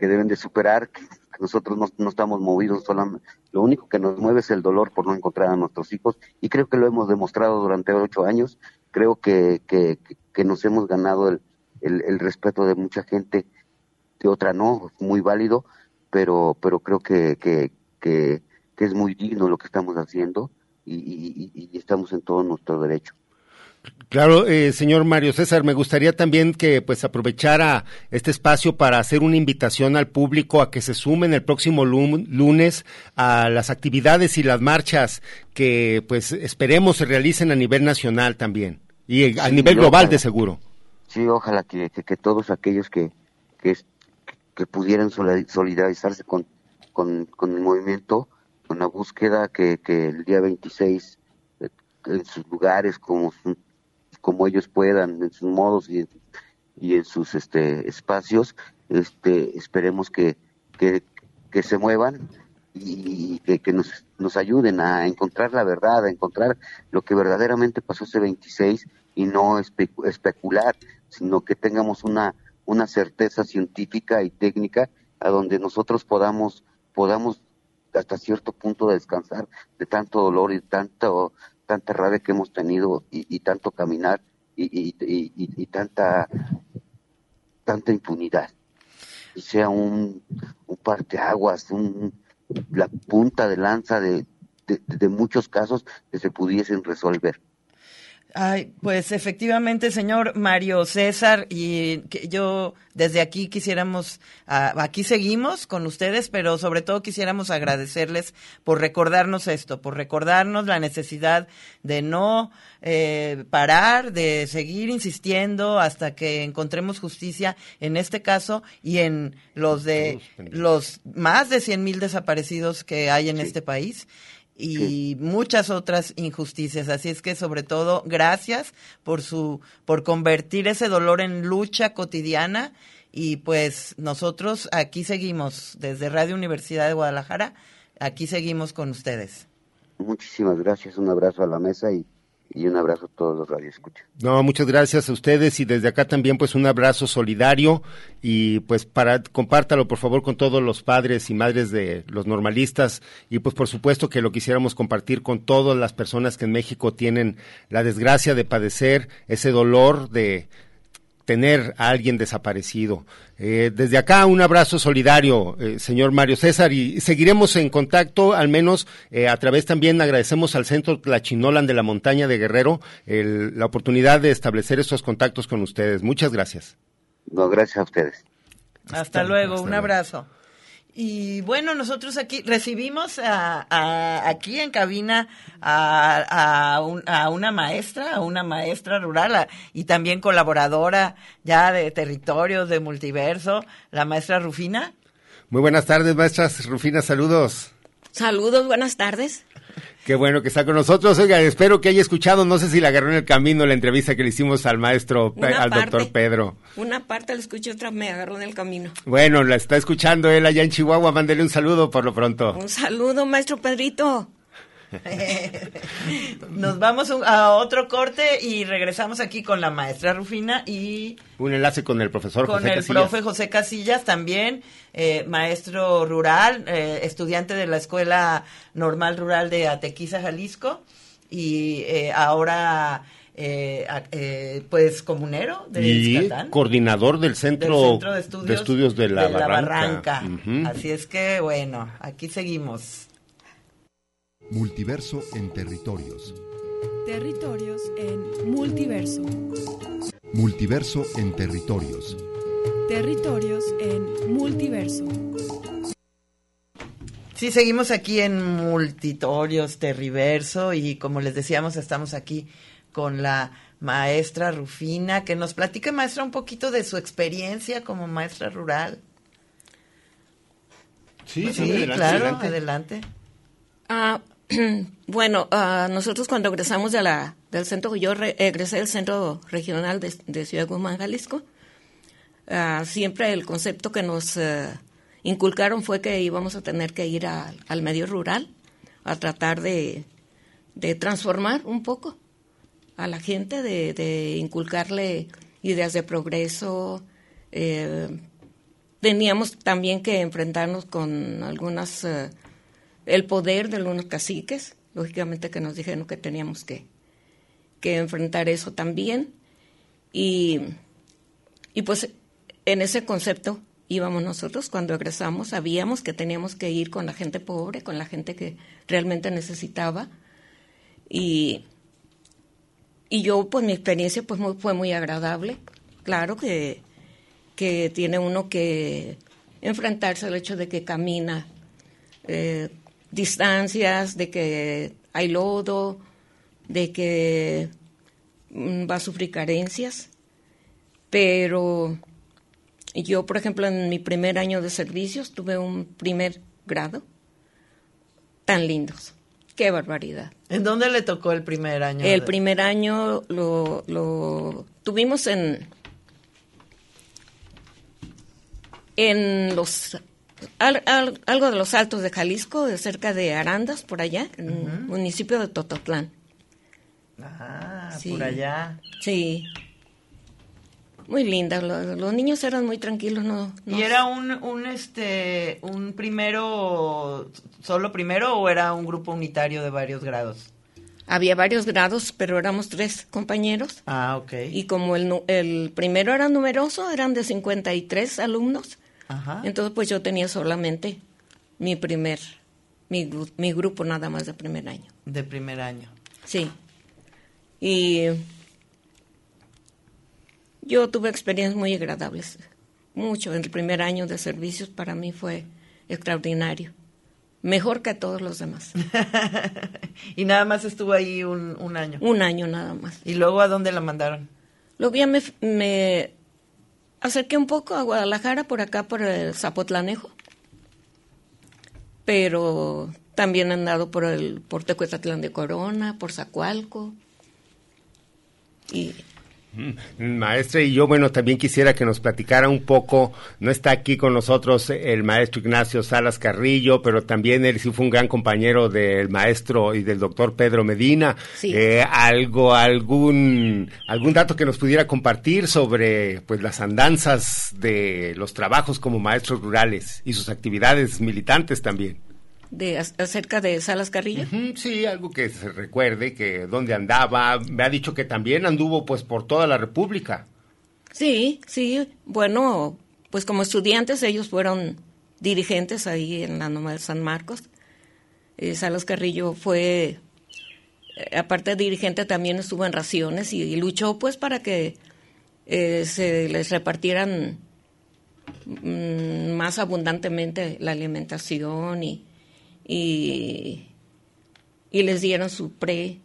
que deben de superar, nosotros no, no estamos movidos solamente. Lo único que nos mueve es el dolor por no encontrar a nuestros hijos y creo que lo hemos demostrado durante ocho años. Creo que, que, que nos hemos ganado el, el, respeto de mucha gente, de otra no, muy válido, pero, pero creo que, que, que, es muy digno lo que estamos haciendo y, y, estamos en todo nuestro derecho. Claro, eh, señor Mario César, me gustaría también que pues aprovechara este espacio para hacer una invitación al público a que se sumen el próximo lunes a las actividades y las marchas que pues esperemos se realicen a nivel nacional también. Y a nivel global de seguro. Sí, ojalá que, que, todos aquellos que, que, que pudieran solidarizarse con, con, con, el movimiento, con la búsqueda, que, que el día 26 eh, en sus lugares, como, como ellos puedan, en sus modos y y en sus este, espacios, este, esperemos que, que, que se muevan y que, que nos, nos ayuden a encontrar la verdad, a encontrar lo que verdaderamente pasó ese 26 y no especular, sino que tengamos una, una certeza científica y técnica a donde nosotros podamos, podamos hasta cierto punto descansar de tanto dolor y tanto, tanta rabia que hemos tenido y, tanto caminar y, tanta, tanta impunidad. Y sea un, un parteaguas, un, la punta de lanza de, de muchos casos que se pudiesen resolver. Ay, pues efectivamente, señor Mario César, y que yo desde aquí quisiéramos, ah, aquí seguimos con ustedes, pero sobre todo quisiéramos agradecerles por recordarnos esto, por recordarnos la necesidad de no eh, parar, de seguir insistiendo hasta que encontremos justicia en este caso y en los de los más de cien mil desaparecidos que hay en este país y muchas otras injusticias. Así es que sobre todo gracias por su por convertir ese dolor en lucha cotidiana y pues nosotros aquí seguimos desde Radio Universidad de Guadalajara, aquí seguimos con ustedes. Muchísimas gracias, un abrazo a la mesa y y un abrazo a todos los radioescuchas. No, muchas gracias a ustedes y desde acá también pues un abrazo solidario y pues para compártalo por favor con todos los padres y madres de los normalistas y pues por supuesto que lo quisiéramos compartir con todas las personas que en México tienen la desgracia de padecer ese dolor de tener a alguien desaparecido. Eh, desde acá un abrazo solidario, eh, señor Mario César, y seguiremos en contacto, al menos eh, a través también agradecemos al Centro Tlachinolan de la Montaña de Guerrero la oportunidad de establecer estos contactos con ustedes. Muchas gracias. No, gracias a ustedes. Hasta, luego, un abrazo. Y bueno, nosotros aquí recibimos a, aquí en cabina a, a, una maestra, a una maestra rural y también colaboradora ya de territorios, de multiverso, la maestra Rufina. Muy buenas tardes, maestras Rufina, saludos. Saludos, buenas tardes. Qué bueno que está con nosotros. Oiga, espero que haya escuchado, no sé si le agarró en el camino la entrevista que le hicimos al maestro, al doctor Pedro. Una parte la escuché, otra me agarró en el camino. Bueno, la está escuchando él allá en Chihuahua. Mándele un saludo por lo pronto. Un saludo, maestro Pedrito. Nos vamos a otro corte y regresamos aquí con la maestra Rufina y... Un enlace con el profesor con el profe José Casillas también, eh, maestro rural, eh, estudiante de la Escuela Normal Rural de Atequiza, Jalisco, y eh, ahora... pues comunero de y coordinador del centro, de, estudios, de la Barranca. Así es que bueno, aquí seguimos. Multiverso en territorios. Territorios en multiverso. Multiverso en territorios. Territorios en multiverso. Sí, seguimos aquí en Multitorios Terriverso y como les decíamos, estamos aquí con la maestra Rufina, que nos platique, maestra, un poquito de su experiencia como maestra rural. Sí, sí, claro, adelante. Ah, Bueno, uh, nosotros cuando egresamos de la, del centro, yo egresé del centro regional de, Ciudad Guzmán, Jalisco, uh, siempre el concepto que nos uh, inculcaron fue que íbamos a tener que ir al medio rural a tratar de, de, transformar un poco a la gente, de, inculcarle ideas de progreso. Eh, teníamos también que enfrentarnos con algunas el poder de algunos caciques, lógicamente que nos dijeron que teníamos que, que enfrentar eso también. Y, y pues en ese concepto íbamos nosotros cuando egresamos, sabíamos que teníamos que ir con la gente pobre, con la gente que realmente necesitaba. Y, y yo, pues mi experiencia pues fue muy agradable. Claro que, que tiene uno que enfrentarse al hecho de que camina eh, distancias, de que hay lodo, de que mm, va a sufrir carencias, pero yo, por ejemplo, en mi primer año de servicios tuve un primer grado tan lindos. Qué barbaridad. ¿En dónde le tocó el primer año? El primer año lo, lo tuvimos en en los algo de los altos de Jalisco, de cerca de Arandas, por allá, en municipio de Tototlán. Ah, por allá. Sí. Muy linda, los, niños eran muy tranquilos, no, ¿Y era un, un, este, un primero, solo primero o era un grupo unitario de varios grados? Había varios grados, pero éramos tres compañeros. Ah, ok. Y como el, el primero era numeroso, eran de 53 alumnos, entonces, pues yo tenía solamente mi primer, mi, mi grupo nada más de primer año. De primer año. Sí. Y yo tuve experiencias muy agradables, mucho. El primer año de servicios para mí fue extraordinario, mejor que todos los demás. y nada más estuvo ahí un, un año. Un año nada más. ¿Y luego a dónde la mandaron? Luego ya me, me acerqué un poco a Guadalajara, por acá, por el Zapotlanejo. Pero también han andado por el por Tecuetatlán de Corona, por Zacualco. Y Maestra, y yo, bueno, también quisiera que nos platicara un poco, no está aquí con nosotros el maestro Ignacio Salas Carrillo, pero también él sí fue un gran compañero del maestro y del doctor Pedro Medina. Sí. Eh, algo, algún, algún dato que nos pudiera compartir sobre, pues, las andanzas de los trabajos como maestros rurales y sus actividades militantes también. De acerca de Salas Carrillo. Sí, algo que se recuerde, que dónde andaba. Me ha dicho que también anduvo pues por toda la República. Sí, sí. Bueno, pues como estudiantes ellos fueron dirigentes ahí en la Noma de San Marcos. Eh, Salas Carrillo fue, eh, aparte de dirigente, también estuvo en raciones y, y luchó pues para que eh, se les repartieran mm, más abundantemente la alimentación y, y, y les dieron su pre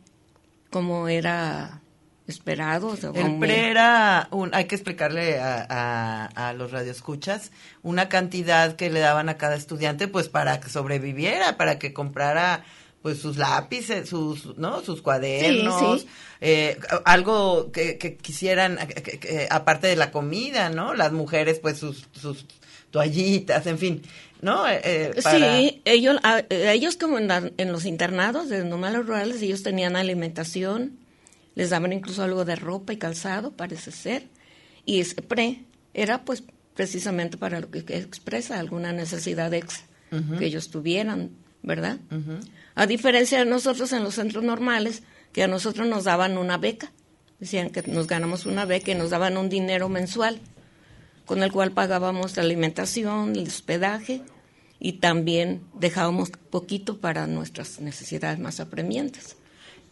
como era esperado. o sea, El pre era, un, hay que explicarle a, a, a los radioescuchas, una cantidad que le daban a cada estudiante pues para que sobreviviera, para que comprara pues sus lápices, sus, ¿no? sus cuadernos, Sí, sí. eh, algo que, que quisieran, que- aparte de la comida, ¿no? Las mujeres pues sus, sus toallitas, en fin, ¿no? Eh, eh, para- Sí, ellos, a- ellos como en, la- en los internados de normales rurales, ellos tenían alimentación, les daban incluso algo de ropa y calzado, parece ser, y ese pre era pues precisamente para lo que, expresa alguna necesidad Ujú. que ellos tuvieran, ¿verdad? A diferencia de nosotros en los centros normales, que a nosotros nos daban una beca, decían que nos ganamos una beca y nos daban un dinero mensual, con el cual pagábamos la alimentación, el hospedaje y también dejábamos poquito para nuestras necesidades más apremiantes.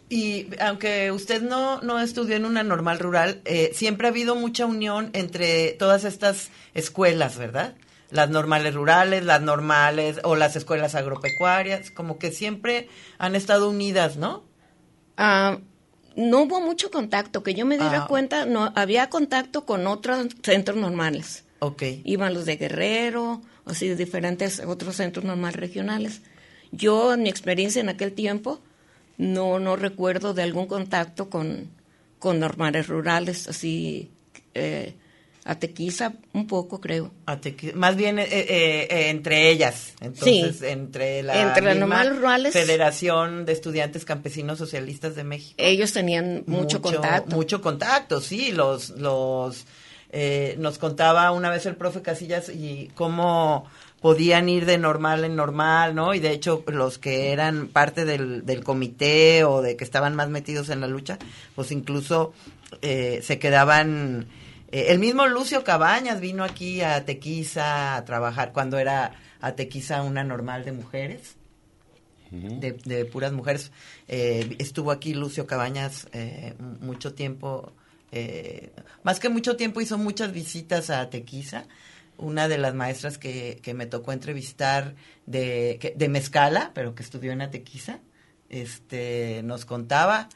Y aunque usted no, no estudió en una normal rural, eh, siempre ha habido mucha unión entre todas estas escuelas, ¿verdad? Las normales rurales, las normales o las escuelas agropecuarias, como que siempre han estado unidas, ¿no? Ah, no hubo mucho contacto, que yo me diera Ah. cuenta, no había contacto con otros centros normales. Ok. Iban los de Guerrero, o así de diferentes otros centros normales regionales. Yo, en mi experiencia en aquel tiempo, no, no recuerdo de algún contacto con, con normales rurales, así, eh, Atequiza un poco, creo. Más bien eh, eh, eh, entre ellas, entonces, Sí. entre la Entre misma. Federación de Estudiantes Campesinos Socialistas de México. Ellos tenían mucho, contacto. Mucho contacto, sí, los, los, eh, nos contaba una vez el profe Casillas y cómo podían ir de normal en normal, ¿no? Y de hecho, los que eran parte del, del comité o de que estaban más metidos en la lucha, pues incluso eh, se quedaban... eh, el mismo Lucio Cabañas vino aquí a Tequiza a trabajar cuando era a Tequiza una normal de mujeres de, de puras mujeres. Eh, estuvo aquí Lucio Cabañas eh, mucho tiempo, eh, más que mucho tiempo hizo muchas visitas a Tequiza. Una de las maestras que, que me tocó entrevistar de, que- de Mezcala, pero que estudió en Atequiza, este, nos contaba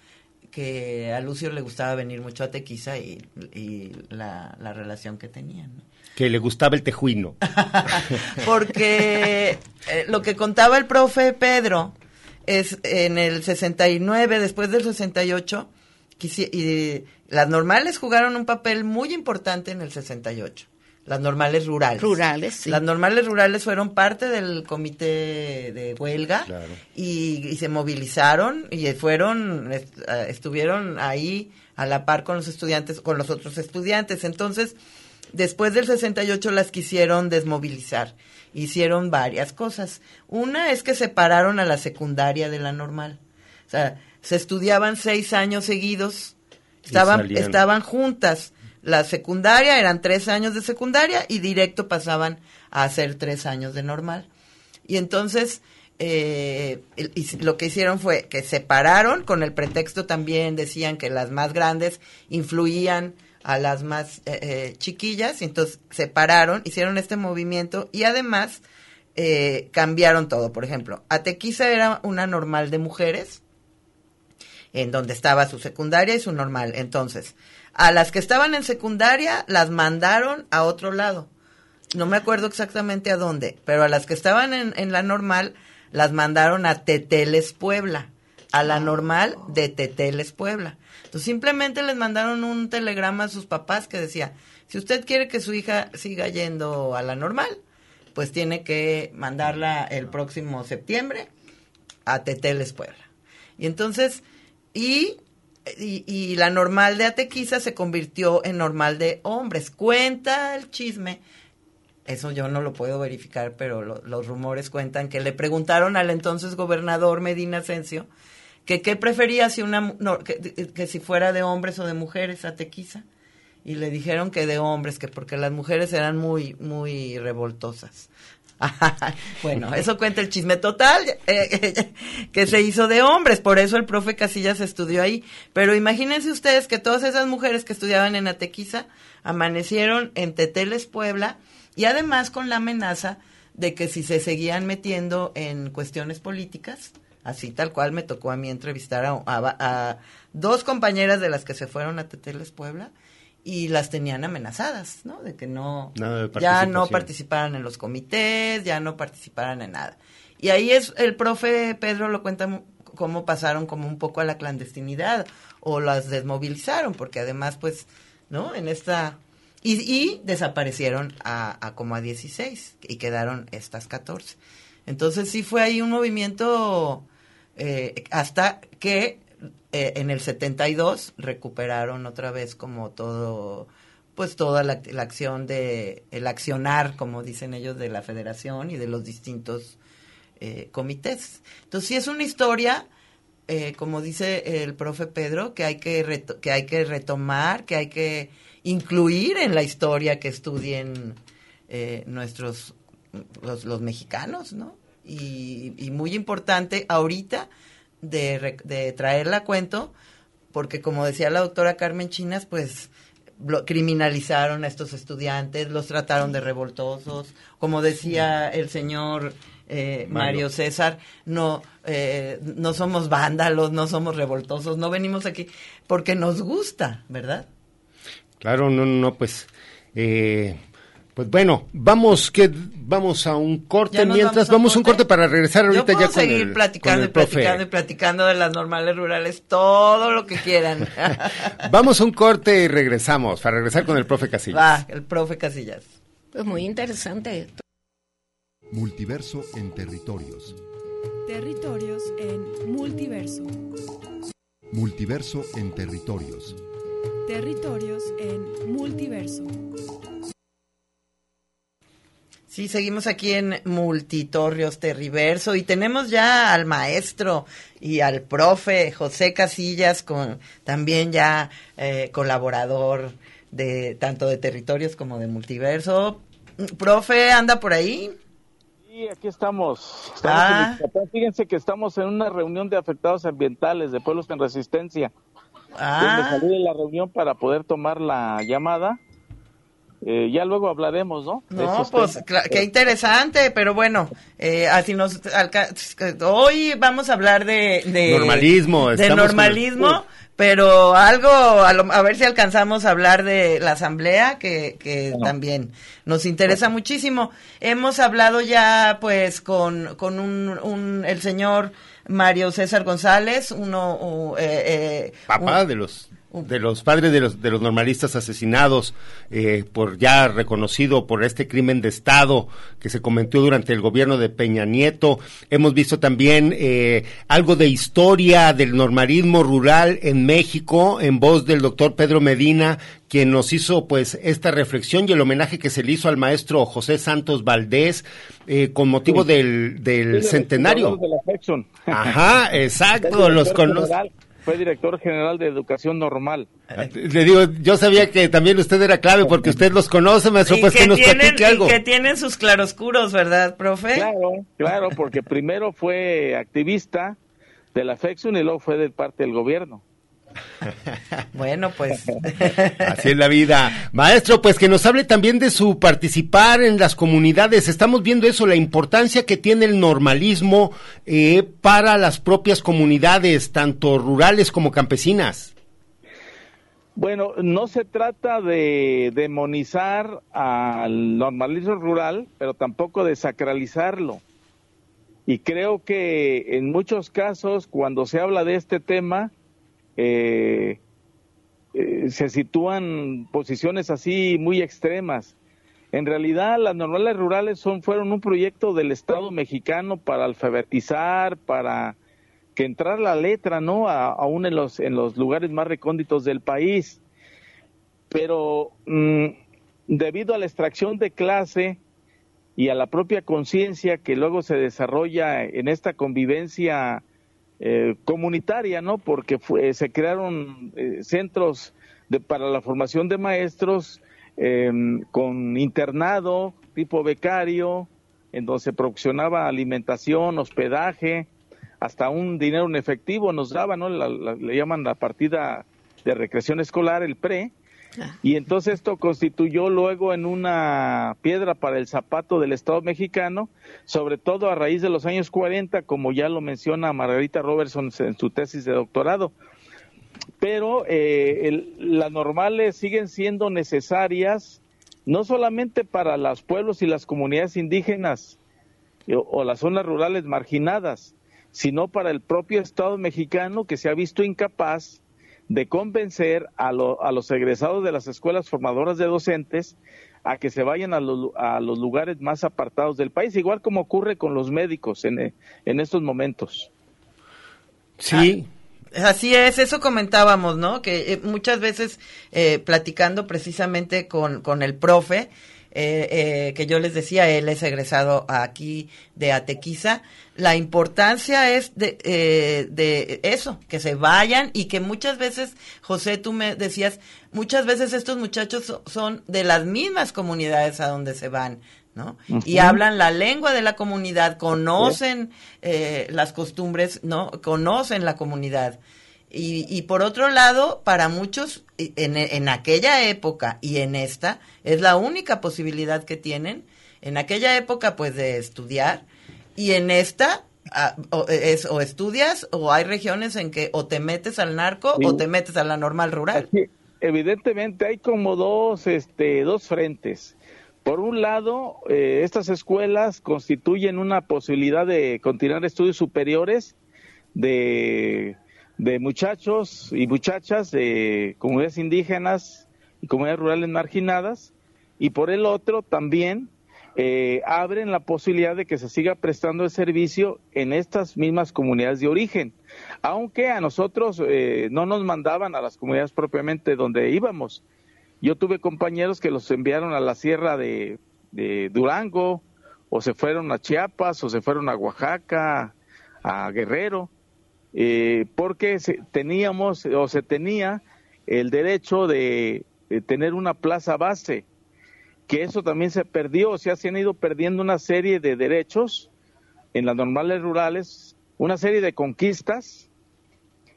que a Lucio le gustaba venir mucho a Tequiza y, y la, la relación que tenían. ¿no? Que le gustaba el tejuino. porque eh, lo que contaba el profe Pedro es en el 69, después del 68, quisi- y las normales jugaron un papel muy importante en el 68. Las normales rurales. Rurales, sí. Las normales rurales fueron parte del comité de huelga y, y se movilizaron y fueron, est- eh, estuvieron ahí a la par con los estudiantes, con los otros estudiantes. Entonces, después del 68 las quisieron desmovilizar. Hicieron varias cosas. Una es que separaron a la secundaria de la normal. O sea, se estudiaban seis años seguidos, estaban, estaban juntas. La secundaria eran tres años de secundaria y directo pasaban a hacer tres años de normal. Y entonces eh, y, lo que hicieron fue que separaron, con el pretexto también decían que las más grandes influían a las más eh, eh, chiquillas, y entonces separaron, hicieron este movimiento y además eh, cambiaron todo. Por ejemplo, Atequiza era una normal de mujeres, en donde estaba su secundaria y su normal. Entonces, a las que estaban en secundaria las mandaron a otro lado. No me acuerdo exactamente a dónde, pero a las que estaban en, la normal las mandaron a Teteles, Puebla. A la normal de Teteles, Puebla. Entonces simplemente les mandaron un telegrama a sus papás que decía, si usted quiere que su hija siga yendo a la normal, pues tiene que mandarla el próximo septiembre a Teteles, Puebla. Y entonces, y, y, y la normal de Atequiza se convirtió en normal de hombres. Cuenta el chisme. Eso yo no lo puedo verificar, pero lo, los rumores cuentan que le preguntaron al entonces gobernador Medina Asensio que qué prefería si una no, que, que, si fuera de hombres o de mujeres a Tequiza y le dijeron que de hombres que porque las mujeres eran muy muy revoltosas bueno, eso cuenta el chisme total, eh, que se hizo de hombres, por eso el profe Casillas estudió ahí. Pero imagínense ustedes que todas esas mujeres que estudiaban en Atequiza amanecieron en Teteles, Puebla, y además con la amenaza de que si se seguían metiendo en cuestiones políticas, así tal cual me tocó a mí entrevistar a, a, a dos compañeras de las que se fueron a Teteles Puebla y las tenían amenazadas, ¿no? De que no, de ya no participaran en los comités, ya no participaran en nada. Y ahí es, el profe Pedro lo cuenta cómo pasaron como un poco a la clandestinidad o las desmovilizaron, porque además, pues, ¿no? En esta y, y desaparecieron a, a, como a 16 y quedaron estas 14. Entonces sí fue ahí un movimiento eh, hasta que eh, en el 72 recuperaron otra vez como todo, pues toda la, acción de, el accionar, como dicen ellos, de la federación y de los distintos eh, comités. Entonces sí es una historia, eh, como dice el profe Pedro, que hay que, que hay que retomar, que hay que incluir en la historia que estudien nuestros los, mexicanos, ¿no? Y, muy importante ahorita de, de traerla a cuento, porque como decía la doctora Carmen Chinas, pues lo, criminalizaron a estos estudiantes, los trataron de revoltosos, como decía el señor eh, Mario César, no, eh, no somos vándalos, no somos revoltosos, no venimos aquí porque nos gusta, ¿verdad? Claro, no, no, pues, eh, pues bueno, vamos que vamos a un corte mientras vamos a un corte para regresar ahorita Yo ya con seguir el, platicando con el y platicando profe. y platicando de las normales rurales todo lo que quieran. vamos a un corte y regresamos para regresar con el profe Casillas. Va, el profe Casillas. Pues muy interesante. Multiverso en territorios. Territorios en multiverso. Multiverso en territorios. Territorios en multiverso. Sí, seguimos aquí en Multitorrios Terriverso y tenemos ya al maestro y al profe José Casillas, con también ya eh, colaborador de tanto de Territorios como de Multiverso. Profe, ¿anda por ahí? Sí, aquí estamos. estamos Ah. en Fíjense que estamos en una reunión de afectados ambientales de pueblos en resistencia. Ah. Me salí de la reunión para poder tomar la llamada. Eh, ya luego hablaremos, ¿no? No, pues qué interesante, pero bueno, eh, así nos alca- hoy vamos a hablar de, de Normalismo, de el- normalismo, pero algo a, lo- a ver si alcanzamos a hablar de la asamblea que, que también nos interesa muchísimo. Hemos hablado ya pues con con un, un el señor Mario César González, uno uh, eh, eh, Papá un- de los de los padres de los de los normalistas asesinados eh, por ya reconocido por este crimen de estado que se cometió durante el gobierno de Peña Nieto hemos visto también eh, algo de historia del normalismo rural en México en voz del doctor Pedro Medina quien nos hizo pues esta reflexión y el homenaje que se le hizo al maestro José Santos Valdés eh, con motivo Sí. del, del Sí, centenario de la. Ajá, exacto, los general. Fue director general de Educación Normal. Le digo, yo sabía que también usted era clave porque usted los conoce, maestro, Y pues que, nos tienen, platique y algo. que tienen sus claroscuros, ¿verdad, profe? Claro, claro, porque primero fue activista de la FEXUN y luego fue de parte del gobierno. Bueno, pues. Así es la vida. Maestro, pues que nos hable también de su participar en las comunidades. Estamos viendo eso, la importancia que tiene el normalismo eh, para las propias comunidades, tanto rurales como campesinas. Bueno, no se trata de demonizar al normalismo rural, pero tampoco de sacralizarlo. Y creo que en muchos casos, cuando se habla de este tema, eh, eh, se sitúan posiciones así muy extremas. En realidad, las normales rurales son, fueron un proyecto del Estado mexicano para alfabetizar, para que entrar la letra, ¿no? A- aún en los, en los lugares más recónditos del país. Pero mm, debido a la extracción de clase y a la propia conciencia que luego se desarrolla en esta convivencia eh, comunitaria, ¿no? Porque fue- se crearon eh, centros de, para la formación de maestros eh, con internado tipo becario, en donde se proporcionaba alimentación, hospedaje, hasta un dinero en efectivo nos daba, ¿no? La- la- le llaman la partida de recreación escolar, el PRE, y entonces esto constituyó luego en una piedra para el zapato del Estado mexicano, sobre todo a raíz de los años 40, como ya lo menciona Margarita Robertson en su tesis de doctorado. Pero eh, las normales siguen siendo necesarias no solamente para los pueblos y las comunidades indígenas eh, o las zonas rurales marginadas, sino para el propio Estado mexicano que se ha visto incapaz de convencer a, lo- a los egresados de las escuelas formadoras de docentes a que se vayan a, los lu- a los lugares más apartados del país, igual como ocurre con los médicos en, eh, en estos momentos. Sí. Así es, eso comentábamos, ¿no? Que eh, muchas veces eh, platicando precisamente con, con el profe, eh, eh, que yo les decía, él es egresado aquí de Atequiza, la importancia es de, eh, de eso, que se vayan y que muchas veces, José, tú me decías, muchas veces estos muchachos so- son de las mismas comunidades a donde se van, ¿no? Y hablan la lengua de la comunidad, conocen eh, las costumbres, ¿no? Conocen la comunidad. Y, y por otro lado, para muchos, en, en aquella época y en esta, es la única posibilidad que tienen, en aquella época, pues, de estudiar, y en esta, o, es, o estudias, o hay regiones en que o te metes al narco Sí. o te metes a la normal rural. Evidentemente hay como dos, este, dos frentes. Por un lado, eh, estas escuelas constituyen una posibilidad de continuar estudios superiores de, de muchachos y muchachas de comunidades indígenas y comunidades rurales marginadas. Y por el otro, también eh, abren la posibilidad de que se siga prestando el servicio en estas mismas comunidades de origen, aunque a nosotros eh, no nos mandaban a las comunidades propiamente donde íbamos. Yo tuve compañeros que los enviaron a la sierra de, de Durango, o se fueron a Chiapas, o se fueron a Oaxaca, a Guerrero, eh, porque teníamos o se tenía el derecho de, tener una plaza base que eso también se perdió, o sea, se han ido perdiendo una serie de derechos en las normales rurales, una serie de conquistas,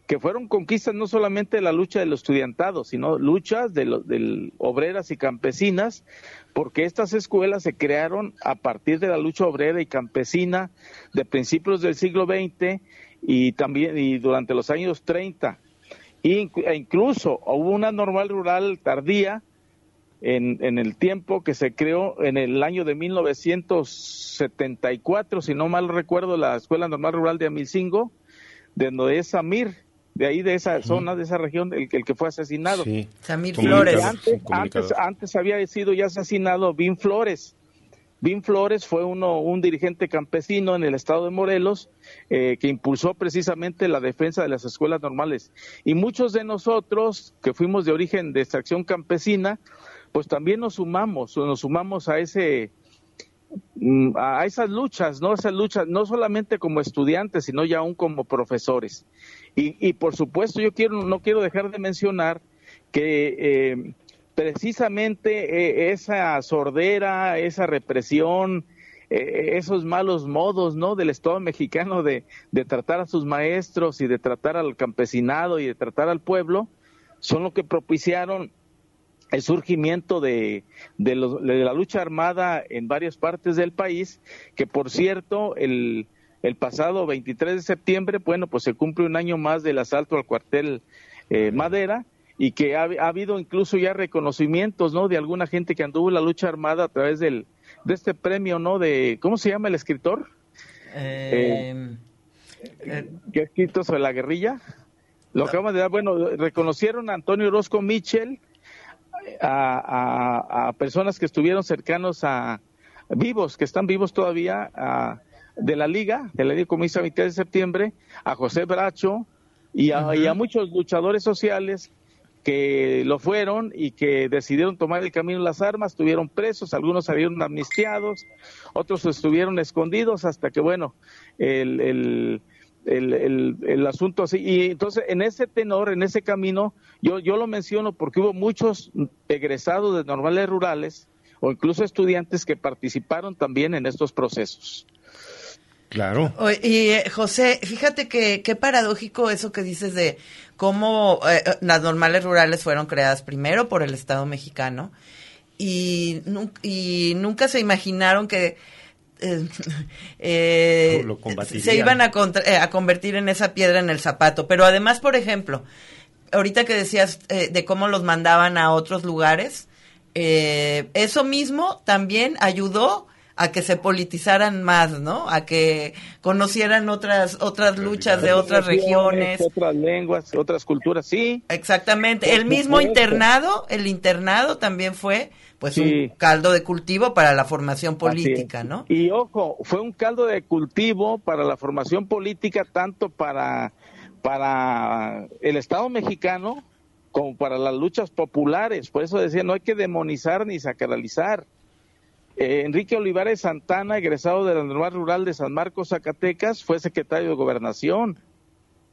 que fueron conquistas no solamente de la lucha de los estudiantados, sino luchas de, obreras y campesinas, porque estas escuelas se crearon a partir de la lucha obrera y campesina de principios del siglo XX y también y durante los años 30. Inc- e incluso hubo una normal rural tardía en, en el tiempo que se creó en el año de 1974, si no mal recuerdo, la Escuela Normal Rural de Amilcingo, de donde es Samir, de ahí de esa zona, de esa región, el, el que fue asesinado. Samir Y Flores. Antes, antes, antes había sido ya asesinado Vin Flores. Vin Flores fue uno, un dirigente campesino en el estado de Morelos eh, que impulsó precisamente la defensa de las escuelas normales. Y muchos de nosotros que fuimos de origen de extracción campesina, pues también nos sumamos, nos sumamos a ese mm, a esas luchas, ¿no? Esas luchas, no solamente como estudiantes, sino ya aún como profesores. Y, y por supuesto, yo quiero, no quiero dejar de mencionar que eh, precisamente eh, esa sordera, esa represión, eh, esos malos modos, ¿no? Del Estado mexicano de, de tratar a sus maestros y de tratar al campesinado y de tratar al pueblo, son lo que propiciaron el surgimiento de, de, los- de la lucha armada en varias partes del país, que por cierto, el, el pasado 23 de septiembre, bueno, pues se cumple un año más del asalto al cuartel eh, Madera y que ha, ha habido incluso ya reconocimientos, ¿no? De alguna gente que anduvo en la lucha armada a través del, de este premio, ¿no? De, ¿cómo se llama el escritor? Eh, que ha escrito sobre la guerrilla. Lo acaban de dar, bueno, reconocieron a Antonio Orozco Mitchell, a, a- a personas que estuvieron cercanos a vivos, que están vivos todavía, a- de la Liga, de la Liga Comunista 23 de septiembre, a José Bracho y a, y a muchos luchadores sociales que lo fueron y que decidieron tomar el camino las armas, estuvieron presos, algunos salieron amnistiados, otros estuvieron escondidos hasta que, bueno, el, el, el, el- el asunto así. Y entonces, en ese tenor, en ese camino, yo, yo lo menciono porque hubo muchos egresados de normales rurales o incluso estudiantes que participaron también en estos procesos. Claro. Y eh, José, fíjate que qué paradójico eso que dices de cómo eh, eh, las normales rurales fueron creadas primero por el Estado mexicano y, nun- y nunca se imaginaron que eh, eh, Lo se iban a, contra- eh, a convertir en esa piedra en el zapato. Pero además, por ejemplo, ahorita que decías eh, de cómo los mandaban a otros lugares, eh, eso mismo también ayudó a que se politizaran más, ¿no? A que conocieran otras otras luchas de otras regiones. Otras lenguas, otras culturas, sí. Exactamente. El mismo internado, el internado también fue pues Sí. un caldo de cultivo para la formación política, ¿no? Y ojo, fue un caldo de cultivo para la formación política, tanto para, para el Estado mexicano como para las luchas populares. Por eso decía, no hay que demonizar ni sacralizar. Eh, Enrique Olivares Santana, egresado de la Normal Rural de San Marcos, Zacatecas, fue secretario de Gobernación.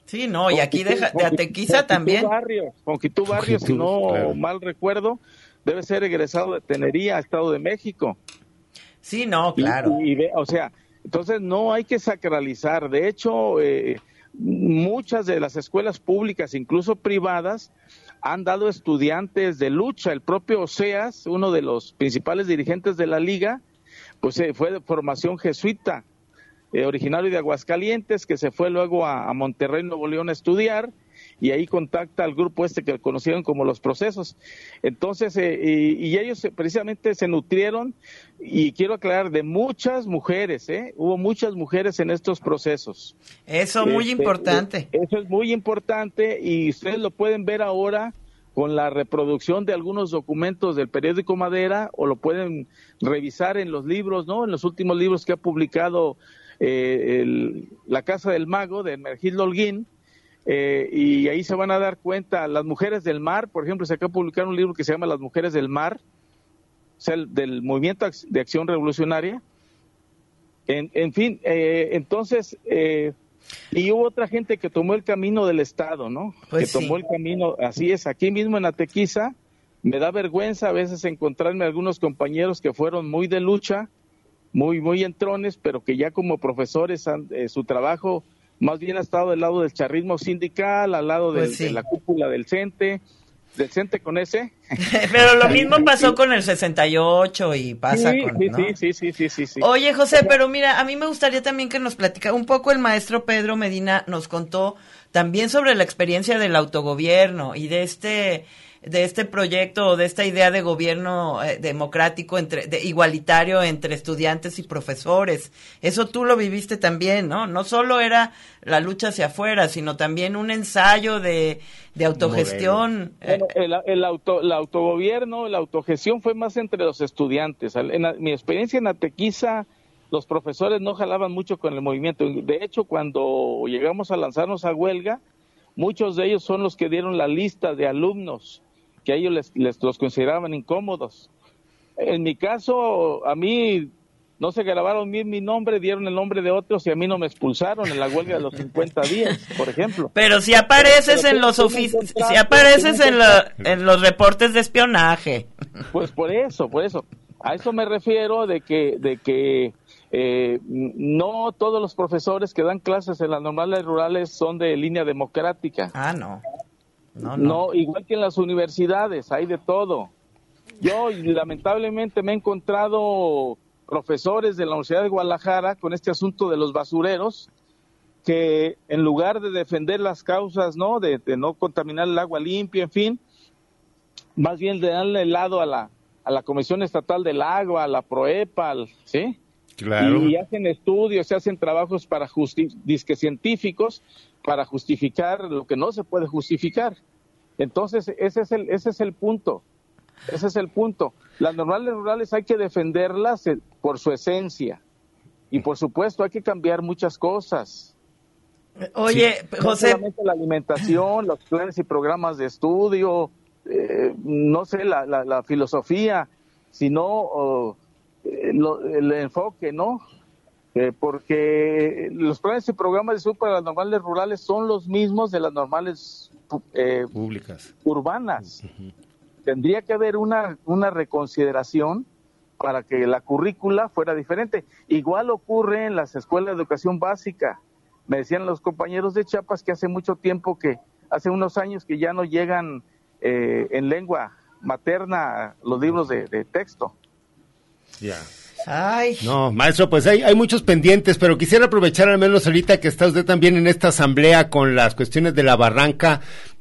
Sí, no, y aquí de, Ja- de Atequiza también. Barrios, Conquitú Barrios, si no claro. mal recuerdo, debe ser egresado de Tenería, Estado de México. Sí, no, Y- claro. Y, ve- o sea, entonces no hay que sacralizar. De hecho, eh, muchas de las escuelas públicas, incluso privadas, han dado estudiantes de lucha. El propio Oseas, uno de los principales dirigentes de la liga, pues eh, fue de formación jesuita, eh, originario de Aguascalientes, que se fue luego a, a Monterrey, Nuevo León a estudiar y ahí contacta al grupo este que conocieron como los procesos. Entonces, eh, y, y ellos eh, precisamente se nutrieron, y quiero aclarar, de muchas mujeres, ¿eh? Hubo muchas mujeres en estos procesos. Eso muy Este, importante. Eso es muy importante y ustedes lo pueden ver ahora con la reproducción de algunos documentos del periódico Madera o lo pueden revisar en los libros, ¿no? En los últimos libros que ha publicado eh, el- La Casa del Mago de Mergildo Holguín. Eh, y ahí se van a dar cuenta, las mujeres del mar, por ejemplo, se acaba de publicar un libro que se llama Las mujeres del mar, o sea, el- del movimiento de acción revolucionaria. En, en fin, eh, entonces, eh, y hubo otra gente que tomó el camino del Estado, ¿no? Pues que tomó sí. el camino, así es, aquí mismo en Atequiza, me da vergüenza a veces encontrarme algunos compañeros que fueron muy de lucha, muy, muy entrones, pero que ya como profesores han- eh, su trabajo más bien ha estado del lado del charrismo sindical, al lado del- Pues sí. de la cúpula del CENTE, del CENTE con ese. Pero lo mismo pasó con el 68 y pasa sí, con, sí, ¿no? sí, sí, sí, sí, sí, sí. Oye, José, pero mira, a mí me gustaría también que nos platicara un poco el maestro Pedro Medina nos contó también sobre la experiencia del autogobierno y de este de este proyecto o de esta idea de gobierno eh, democrático entre de igualitario entre estudiantes y profesores. Eso tú lo viviste también, ¿no? No solo era la lucha hacia afuera, sino también un ensayo de, de autogestión. el, el auto, el autogobierno, la autogestión fue más entre los estudiantes. En mi experiencia en Atequiza, los profesores no jalaban mucho con el movimiento. De hecho, cuando llegamos a lanzarnos a huelga, muchos de ellos son los que dieron la lista de alumnos que a ellos les, les los consideraban incómodos. En mi caso, a mí no se grabaron bien mi nombre, dieron el nombre de otros y a mí no me expulsaron en la huelga de los 50 días, por ejemplo. Pero si apareces Pero en los si apareces la- en los reportes de espionaje. Pues por eso, por eso. A eso me refiero de que, de que eh, no todos los profesores que dan clases en las normales rurales son de línea democrática. Ah, no. No, no. igual que en las universidades, hay de todo. Yo lamentablemente me he encontrado profesores de la Universidad de Guadalajara con este asunto de los basureros que en lugar de defender las causas, ¿no? De, de no contaminar el agua limpia, en fin, más bien de darle el lado a la, a la Comisión Estatal del Agua, a la PROEPA, ¿sí? Claro. Y hacen estudios, se hacen trabajos para disque científicos para justificar lo que no se puede justificar. Entonces, ese es el, ese es el punto. Ese es el punto. Las normales rurales hay que defenderlas eh, por su esencia. Y por supuesto hay que cambiar muchas cosas. Oye, No José, solamente la alimentación, los planes y programas de estudio, eh, no sé, la, la, la filosofía, sino oh, eh, lo- el enfoque, ¿no? Eh, porque los planes y programas de estudio para las normales rurales son los mismos de las normales eh, Públicas. urbanas. Tendría que haber una, una reconsideración para que la currícula fuera diferente. Igual ocurre en las escuelas de educación básica. Me decían los compañeros de Chiapas que hace mucho tiempo que, hace unos años que ya no llegan eh, en lengua materna los libros de, de texto. Ya. Ay. No, maestro, pues hay, hay muchos pendientes, pero quisiera aprovechar al menos ahorita que está usted también en esta asamblea con las cuestiones de la barranca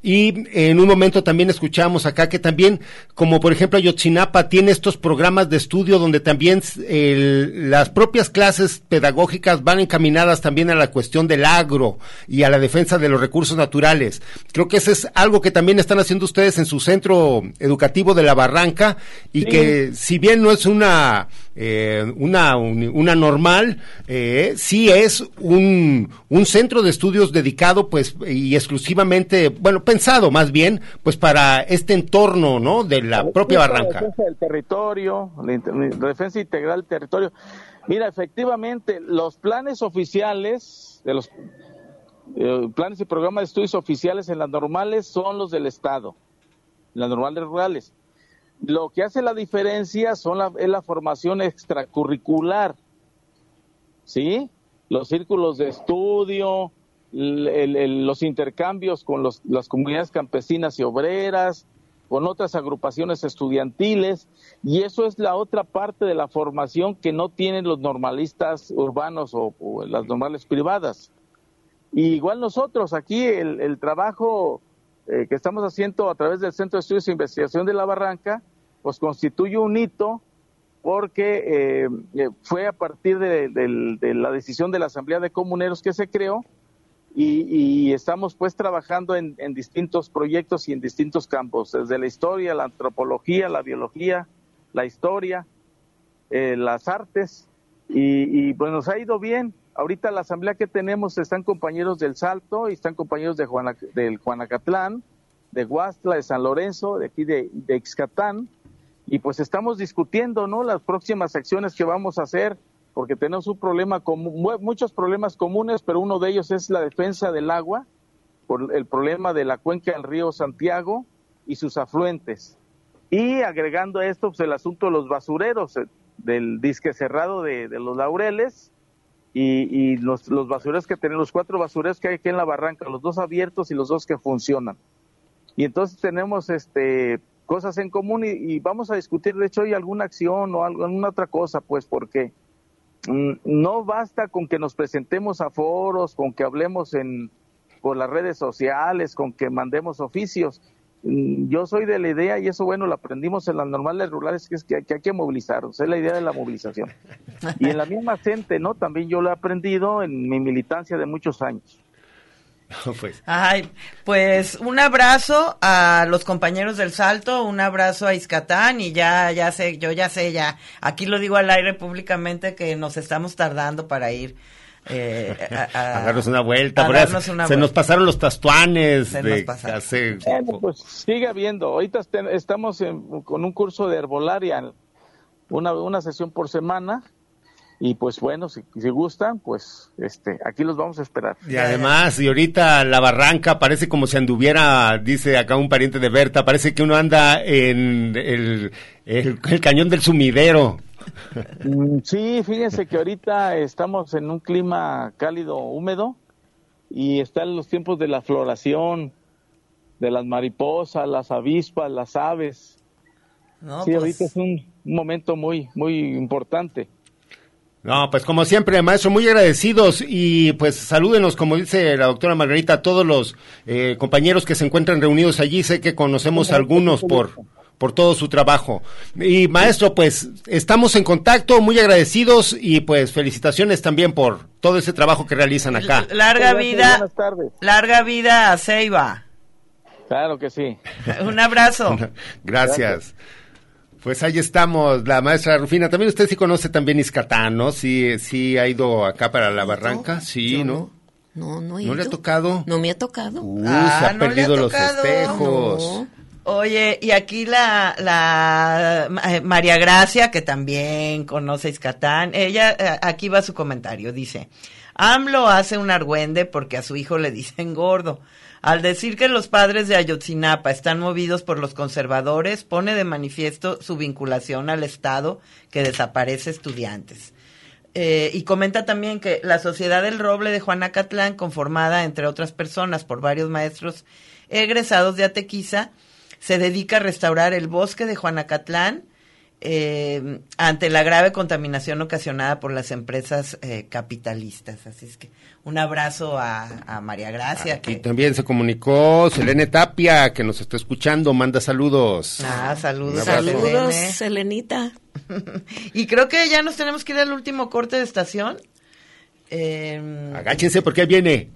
y en un momento también escuchamos acá que también, como por ejemplo Ayotzinapa tiene estos programas de estudio donde también el- las propias clases pedagógicas van encaminadas también a la cuestión del agro y a la defensa de los recursos naturales. Creo que eso es algo que también están haciendo ustedes en su centro educativo de la barranca y Sí. que si bien no es una eh, una un- una normal eh, sí es un un centro de estudios dedicado pues y exclusivamente bueno pensado más bien pues para este entorno no de la propia La barranca defensa del territorio, la, la defensa integral del territorio. Mira, efectivamente, los planes oficiales de los eh, planes y programas de estudios oficiales en las normales son los del Estado, las normales rurales. Lo que hace la diferencia son la, es la formación extracurricular, ¿sí? Los círculos de estudio, los intercambios con los- las comunidades campesinas y obreras, con otras agrupaciones estudiantiles, y eso es la otra parte de la formación que no tienen los normalistas urbanos o, las normales privadas. Y igual nosotros, aquí el, trabajo eh, que estamos haciendo a través del Centro de Estudios e Investigación de la Barranca, pues constituye un hito porque eh, eh, fue a partir de la decisión de la Asamblea de Comuneros que se creó y, y estamos pues trabajando en, en distintos proyectos y en distintos campos, desde la historia, la antropología, la biología, la historia, eh, las artes y, y pues nos ha ido bien. Ahorita la asamblea que tenemos están compañeros del Salto y están compañeros de Juana- del Juanacatlán, de Huastla, de San Lorenzo, de aquí de, de Ixcatán y pues estamos discutiendo, ¿no? Las próximas acciones que vamos a hacer, porque tenemos un problema común, mu- muchos problemas comunes, pero uno de ellos es la defensa del agua, por el problema de la cuenca del río Santiago y sus afluentes. Y agregando a esto, pues el asunto de los basureros, eh, del disque cerrado de, de los laureles y, y los, basureros que tenemos, los cuatro basureros que hay aquí en la barranca, los dos abiertos y los dos que funcionan. Y entonces tenemos este cosas en común y, y vamos a discutir, de hecho, hoy alguna acción o alguna otra cosa, pues porque no basta con que nos presentemos a foros, con que hablemos en por las redes sociales, con que mandemos oficios. Mm, Yo soy de la idea, y eso bueno, lo aprendimos en las normales rurales, que es que hay que movilizarnos, es la idea de la movilización. Y en la misma gente, ¿no? También yo lo he aprendido en mi militancia de muchos años. pues Ay, pues un abrazo a los compañeros del Salto, un abrazo a Iscatán y ya, ya sé, yo ya sé, ya, aquí lo digo al aire públicamente que nos estamos tardando para ir. Eh, a, a- a darnos una vuelta. a darnos se una se vuelta. nos pasaron los tastuanes Se de nos hace- Bueno, pues sigue habiendo. Ahorita estamos en- con un curso de herbolaria, una, una sesión por semana, y pues bueno, si, si gustan, pues este, aquí los vamos a esperar. Y además, y ahorita la barranca parece como si anduviera, dice acá un pariente de Berta, parece que uno anda en el, el, el cañón del sumidero. Mm, Sí, fíjense que ahorita estamos en un clima cálido, húmedo, y están los tiempos de la floración de las mariposas, las avispas, las aves. No, sí, pues- ahorita es un, un momento muy, muy importante. No, pues como siempre, maestro, muy agradecidos y pues salúdenos, como dice la doctora Margarita, a todos los eh, compañeros que se encuentran reunidos allí. Sé que conocemos algunos por, por todo su trabajo. Y maestro, pues estamos en contacto, muy agradecidos y pues felicitaciones también por todo ese trabajo que realizan acá. Larga vida, buenas tardes. larga vida a Ceiba. Claro que sí. Un abrazo. Gracias. Pues ahí estamos, la maestra Rufina. También usted sí conoce también Iscatán, ¿no? Sí, sí ha ido acá para la barranca, sí, ¿no? No, no, he ¿No le ha tocado? No me ha tocado. Uh, Ah, se ha no le ha perdido los espejos. Oye, y aquí la, la eh, María Gracia, que también conoce Iscatán, ella, eh, aquí va su comentario, dice, AMLO hace un argüende porque a su hijo le dicen gordo. Al decir que los padres de Ayotzinapa están movidos por los conservadores, pone de manifiesto su vinculación al Estado que desaparece estudiantes. Eh, y comenta también que la Sociedad del Roble de Juanacatlán, conformada entre otras personas por varios maestros egresados de Atequiza, se dedica a restaurar el bosque de Juanacatlán eh, ante la grave contaminación ocasionada por las empresas eh, capitalistas. Así es que un abrazo a, a María Gracia. Y que- también se comunicó Selene Tapia, que nos está escuchando, manda saludos. Ah, saludos. Saludos, Selene. Selenita. Y creo que ya nos tenemos que ir al último corte de estación. Eh, Agáchense porque ahí viene.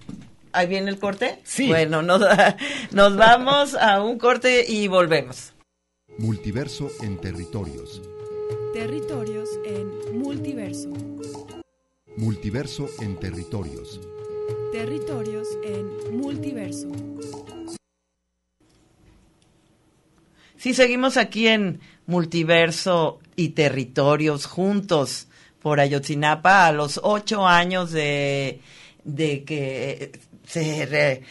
¿Ahí viene el corte? Sí. Bueno, nos, nos vamos a un corte y volvemos. Multiverso en territorios. Territorios en multiverso. Multiverso en territorios. Territorios en multiverso. Sí, seguimos aquí en Multiverso y Territorios juntos por Ayotzinapa a los ocho años de, de que se re-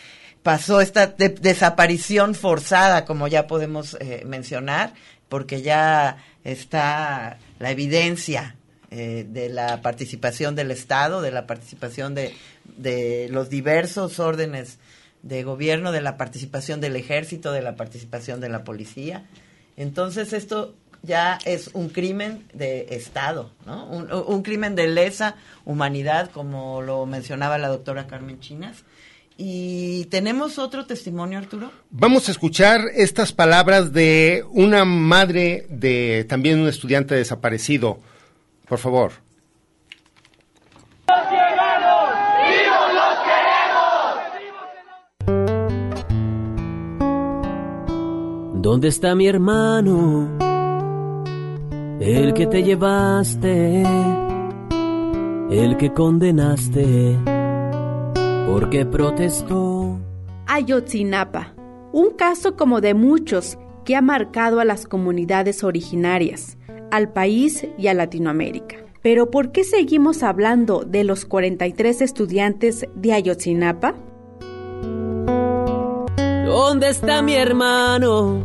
pasó esta de- desaparición forzada, como ya podemos eh, mencionar, porque ya está la evidencia eh, de la participación del Estado, de la participación de, de los diversos órdenes de gobierno, de la participación del ejército, de la participación de la policía. Entonces esto ya es un crimen de Estado, ¿no? Un, un crimen de lesa humanidad, como lo mencionaba la doctora Carmen Chinas. Y tenemos otro testimonio, Arturo. Vamos a escuchar estas palabras de una madre de también un estudiante desaparecido. Por favor. ¿Dónde está mi hermano? El que te llevaste, el que condenaste, porque protestó. Ayotzinapa, un caso como de muchos que ha marcado a las comunidades originarias, al país y a Latinoamérica. Pero ¿por qué seguimos hablando de los 43 estudiantes de Ayotzinapa? ¿Dónde está mi hermano?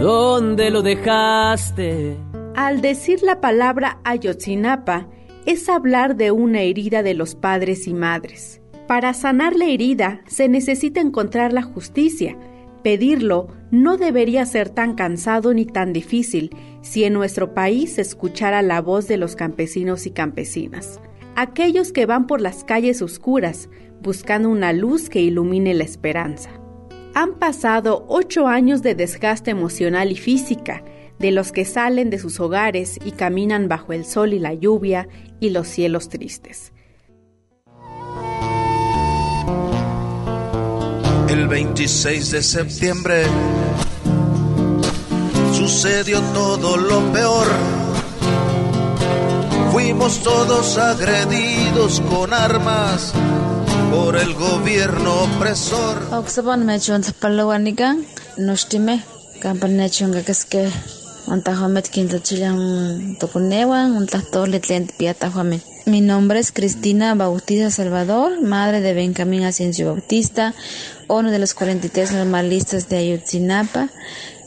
¿Dónde lo dejaste? Al decir la palabra Ayotzinapa, es hablar de una herida de los padres y madres. Para sanar la herida se necesita encontrar la justicia. Pedirlo no debería ser tan cansado ni tan difícil si en nuestro país se escuchara la voz de los campesinos y campesinas. Aquellos que van por las calles oscuras buscando una luz que ilumine la esperanza. Han pasado ocho años de desgaste emocional y física, de los que salen de sus hogares y caminan bajo el sol y la lluvia y los cielos tristes. El 26 de septiembre sucedió todo lo peor. Fuimos todos agredidos con armas por el gobierno opresor. Oksaban mechon sapalawanika nostime kampana chunga kaske Ontajomet quintachilan toconewan, ontlastole tlen piatajuamen. Mi nombre es Cristina Bautista Salvador, madre de Benjamín Asensio Bautista, uno de los 43 normalistas de Ayotzinapa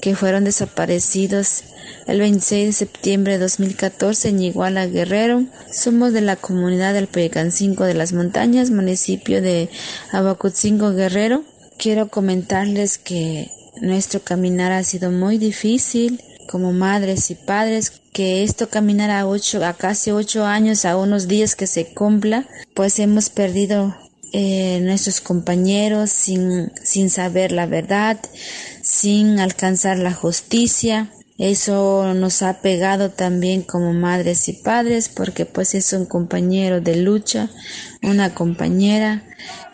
que fueron desaparecidos el 26 de septiembre de 2014 en Iguala Guerrero. Somos de la comunidad del Peyecancingo de las Montañas, municipio de Abacutzingo Guerrero. Quiero comentarles que nuestro caminar ha sido muy difícil como madres y padres que esto caminar a ocho a casi ocho años a unos días que se cumpla pues hemos perdido eh, nuestros compañeros sin sin saber la verdad sin alcanzar la justicia. Eso nos ha pegado también como madres y padres porque pues es un compañero de lucha, una compañera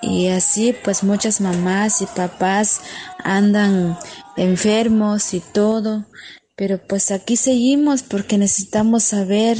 y así pues muchas mamás y papás andan enfermos y todo, pero pues aquí seguimos porque necesitamos saber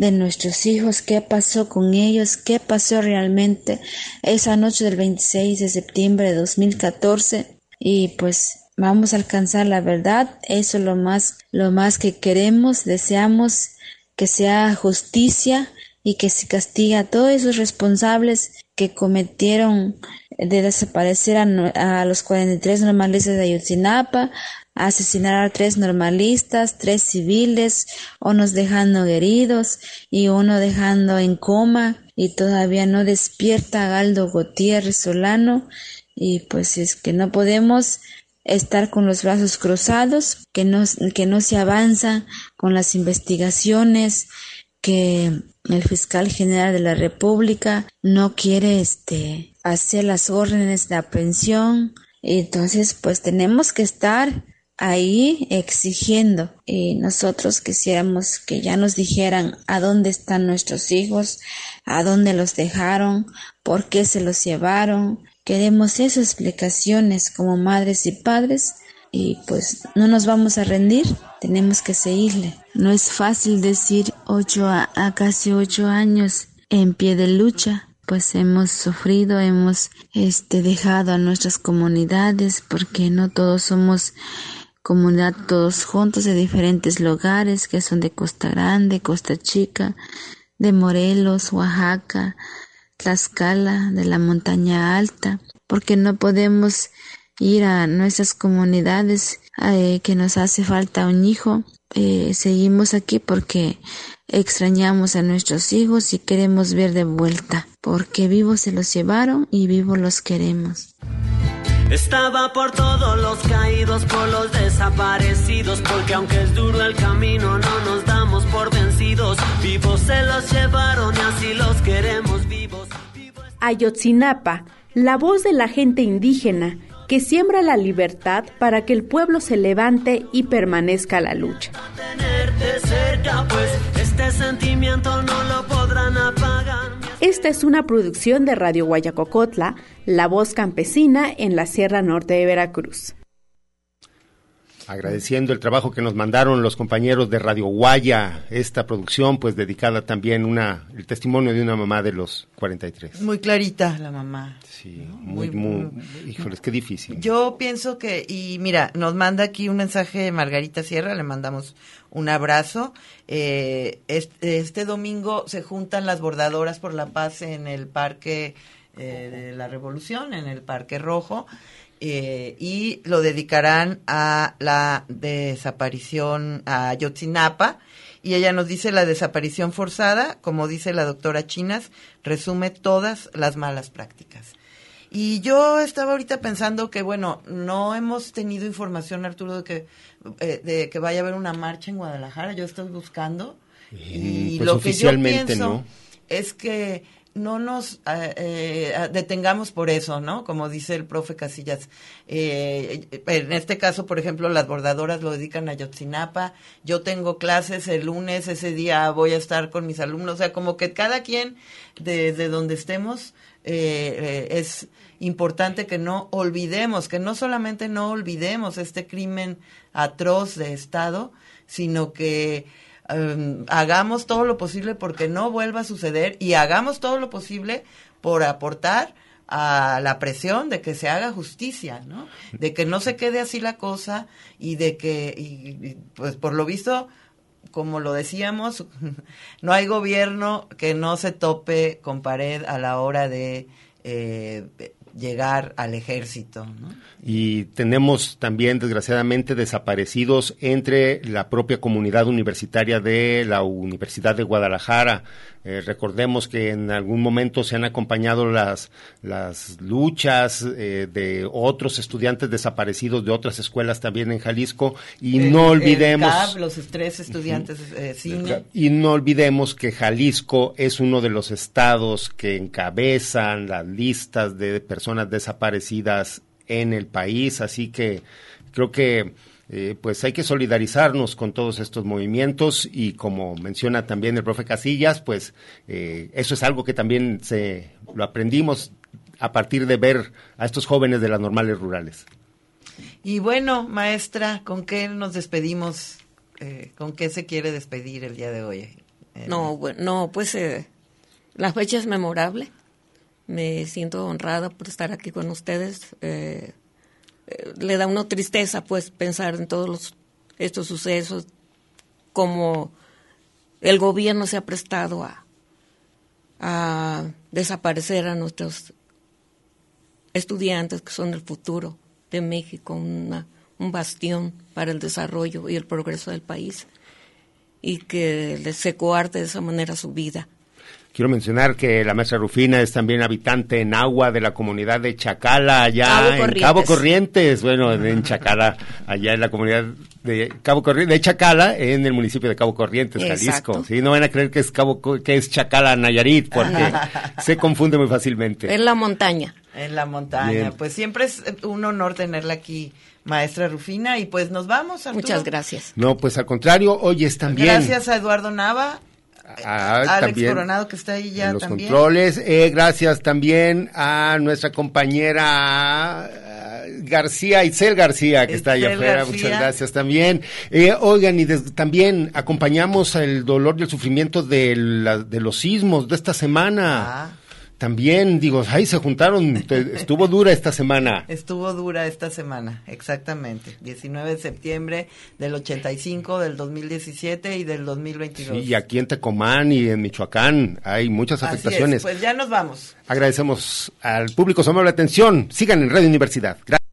de nuestros hijos qué pasó con ellos, qué pasó realmente esa noche del 26 de septiembre de 2014 y pues vamos a alcanzar la verdad, eso es lo más, lo más que queremos, deseamos que sea justicia y que se castigue a todos esos responsables que cometieron de desaparecer a, los 43 normalistas de Ayotzinapa, asesinar a tres normalistas, tres civiles, unos dejando heridos y uno dejando en coma y todavía no despierta Galdo Gutiérrez Solano y pues es que no podemos estar con los brazos cruzados, que no, que no se avanza con las investigaciones, que el fiscal general de la República no quiere este hacer las órdenes de aprehensión. Entonces, pues tenemos que estar ahí exigiendo y nosotros quisiéramos que ya nos dijeran a dónde están nuestros hijos, a dónde los dejaron, por qué se los llevaron, Queremos esas explicaciones como madres y padres y pues no nos vamos a rendir, tenemos que seguirle. No es fácil decir ocho a, casi ocho años en pie de lucha, pues hemos sufrido, hemos este dejado a nuestras comunidades porque no todos somos comunidad todos juntos de diferentes lugares que son de Costa Grande, Costa Chica, de Morelos, Oaxaca, Tlaxcala, de la montaña alta, porque no podemos ir a nuestras comunidades eh, que nos hace falta un hijo. Eh, seguimos aquí porque extrañamos a nuestros hijos y queremos ver de vuelta, porque vivos se los llevaron y vivos los queremos. Estaba por todos los caídos, por los desaparecidos, porque aunque es duro el camino, no nos damos por vencidos. Vivos se los llevaron y así los queremos vivos. Ayotzinapa, la voz de la gente indígena que siembra la libertad para que el pueblo se levante y permanezca la lucha. Pues, este sentimiento no lo podrán apagar. Esta es una producción de Radio Guayacocotla, La Voz Campesina en la Sierra Norte de Veracruz. Agradeciendo el trabajo que nos mandaron los compañeros de Radio Guaya, esta producción pues dedicada también una el testimonio de una mamá de los 43. Muy clarita la mamá. Sí, muy, muy, híjoles, qué difícil. Yo pienso que, y mira, nos manda aquí un mensaje de Margarita Sierra, le mandamos un abrazo. Eh, este, domingo se juntan las bordadoras por la paz en el Parque eh, de la Revolución, en el Parque Rojo, eh, y lo dedicarán a la desaparición a Yotzinapa. Y ella nos dice la desaparición forzada, como dice la doctora Chinas, resume todas las malas prácticas. Y yo estaba ahorita pensando que, bueno, no hemos tenido información, Arturo, de que, eh, de que vaya a haber una marcha en Guadalajara. Yo estoy buscando. y pues lo que yo pienso no. es que no nos eh, eh, detengamos por eso, ¿no? Como dice el profe Casillas. en este caso, por ejemplo, las bordadoras lo dedican a Yotzinapa. Yo tengo clases el lunes, ese día voy a estar con mis alumnos. O sea, como que cada quien, desde donde estemos, eh, es importante que no olvidemos, que no solamente no olvidemos este crimen atroz de Estado, sino que em, hagamos todo lo posible porque no vuelva a suceder y hagamos todo lo posible por aportar a la presión de que se haga justicia, ¿no? De que no se quede así la cosa y de que, y- pues por lo visto, como lo decíamos, no hay gobierno que no se tope con pared a la hora de eh, llegar al ejército, ¿no? Y tenemos también, desgraciadamente, desaparecidos entre la propia comunidad universitaria de la Universidad de Guadalajara. Eh, recordemos que en algún momento se han acompañado las, las luchas eh, de otros estudiantes desaparecidos de otras escuelas también en Jalisco. Y El- no olvidemos. CAP, los tres estudiantes eh, cine. Y no olvidemos que Jalisco es uno de los estados que encabezan las listas de personas desaparecidas en el país, así que creo que eh, pues hay que solidarizarnos con todos estos movimientos y como menciona también el profe Casillas, pues eh, eso es algo que también se lo aprendimos a partir de ver a estos jóvenes de las normales rurales. Y bueno, maestra, ¿con qué nos despedimos? Eh, ¿Con qué se quiere despedir el día de hoy? Eh, No, bueno, no, pues eh, la fecha es memorable. Me siento honrada por estar aquí con ustedes. Eh, eh, le da una tristeza, pues, pensar en todos los, estos sucesos, como el gobierno se ha prestado a, desaparecer a nuestros estudiantes que son el futuro de México, una- un bastión para el desarrollo y el progreso del país y que se coarte de esa manera su vida. Quiero mencionar que la maestra Rufina es también habitante en agua de la comunidad de Chacala, allá Cabo en Corrientes. Cabo Corrientes. Bueno, en Chacala, allá en la comunidad de Cabo Corrientes, de Chacala, en el municipio de Cabo Corrientes, Jalisco. Exacto. Sí, no van a creer que es Cabo, Co- que es Chacala, Nayarit, porque se confunde muy fácilmente. En la montaña. En la montaña. Bien. Pues siempre es un honor tenerla aquí, maestra Rufina. Y pues nos vamos, Arturo. Muchas gracias. No, pues al contrario, hoy es también. Gracias a Eduardo Nava, a- Alex también Coronado que está ahí ya en los también. controles. Eh, gracias también a nuestra compañera eh, García, Itzel García, que está allá afuera. García. Muchas gracias también. Eh, oigan, y des- también acompañamos el dolor y el sufrimiento de, la- de los sismos de esta semana. Ah. También, digo, ahí se juntaron, estuvo dura esta semana. Estuvo dura esta semana, exactamente. 19 de septiembre del 85, del 2017 y del 2022. Sí, y aquí en Tecomán y en Michoacán hay muchas Así es, afectaciones. pues ya nos vamos. Agradecemos al público su amable atención. Sigan en Radio Universidad. Gracias.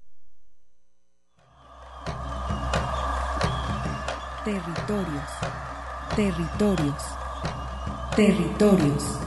Territorios. Territorios. Territorios.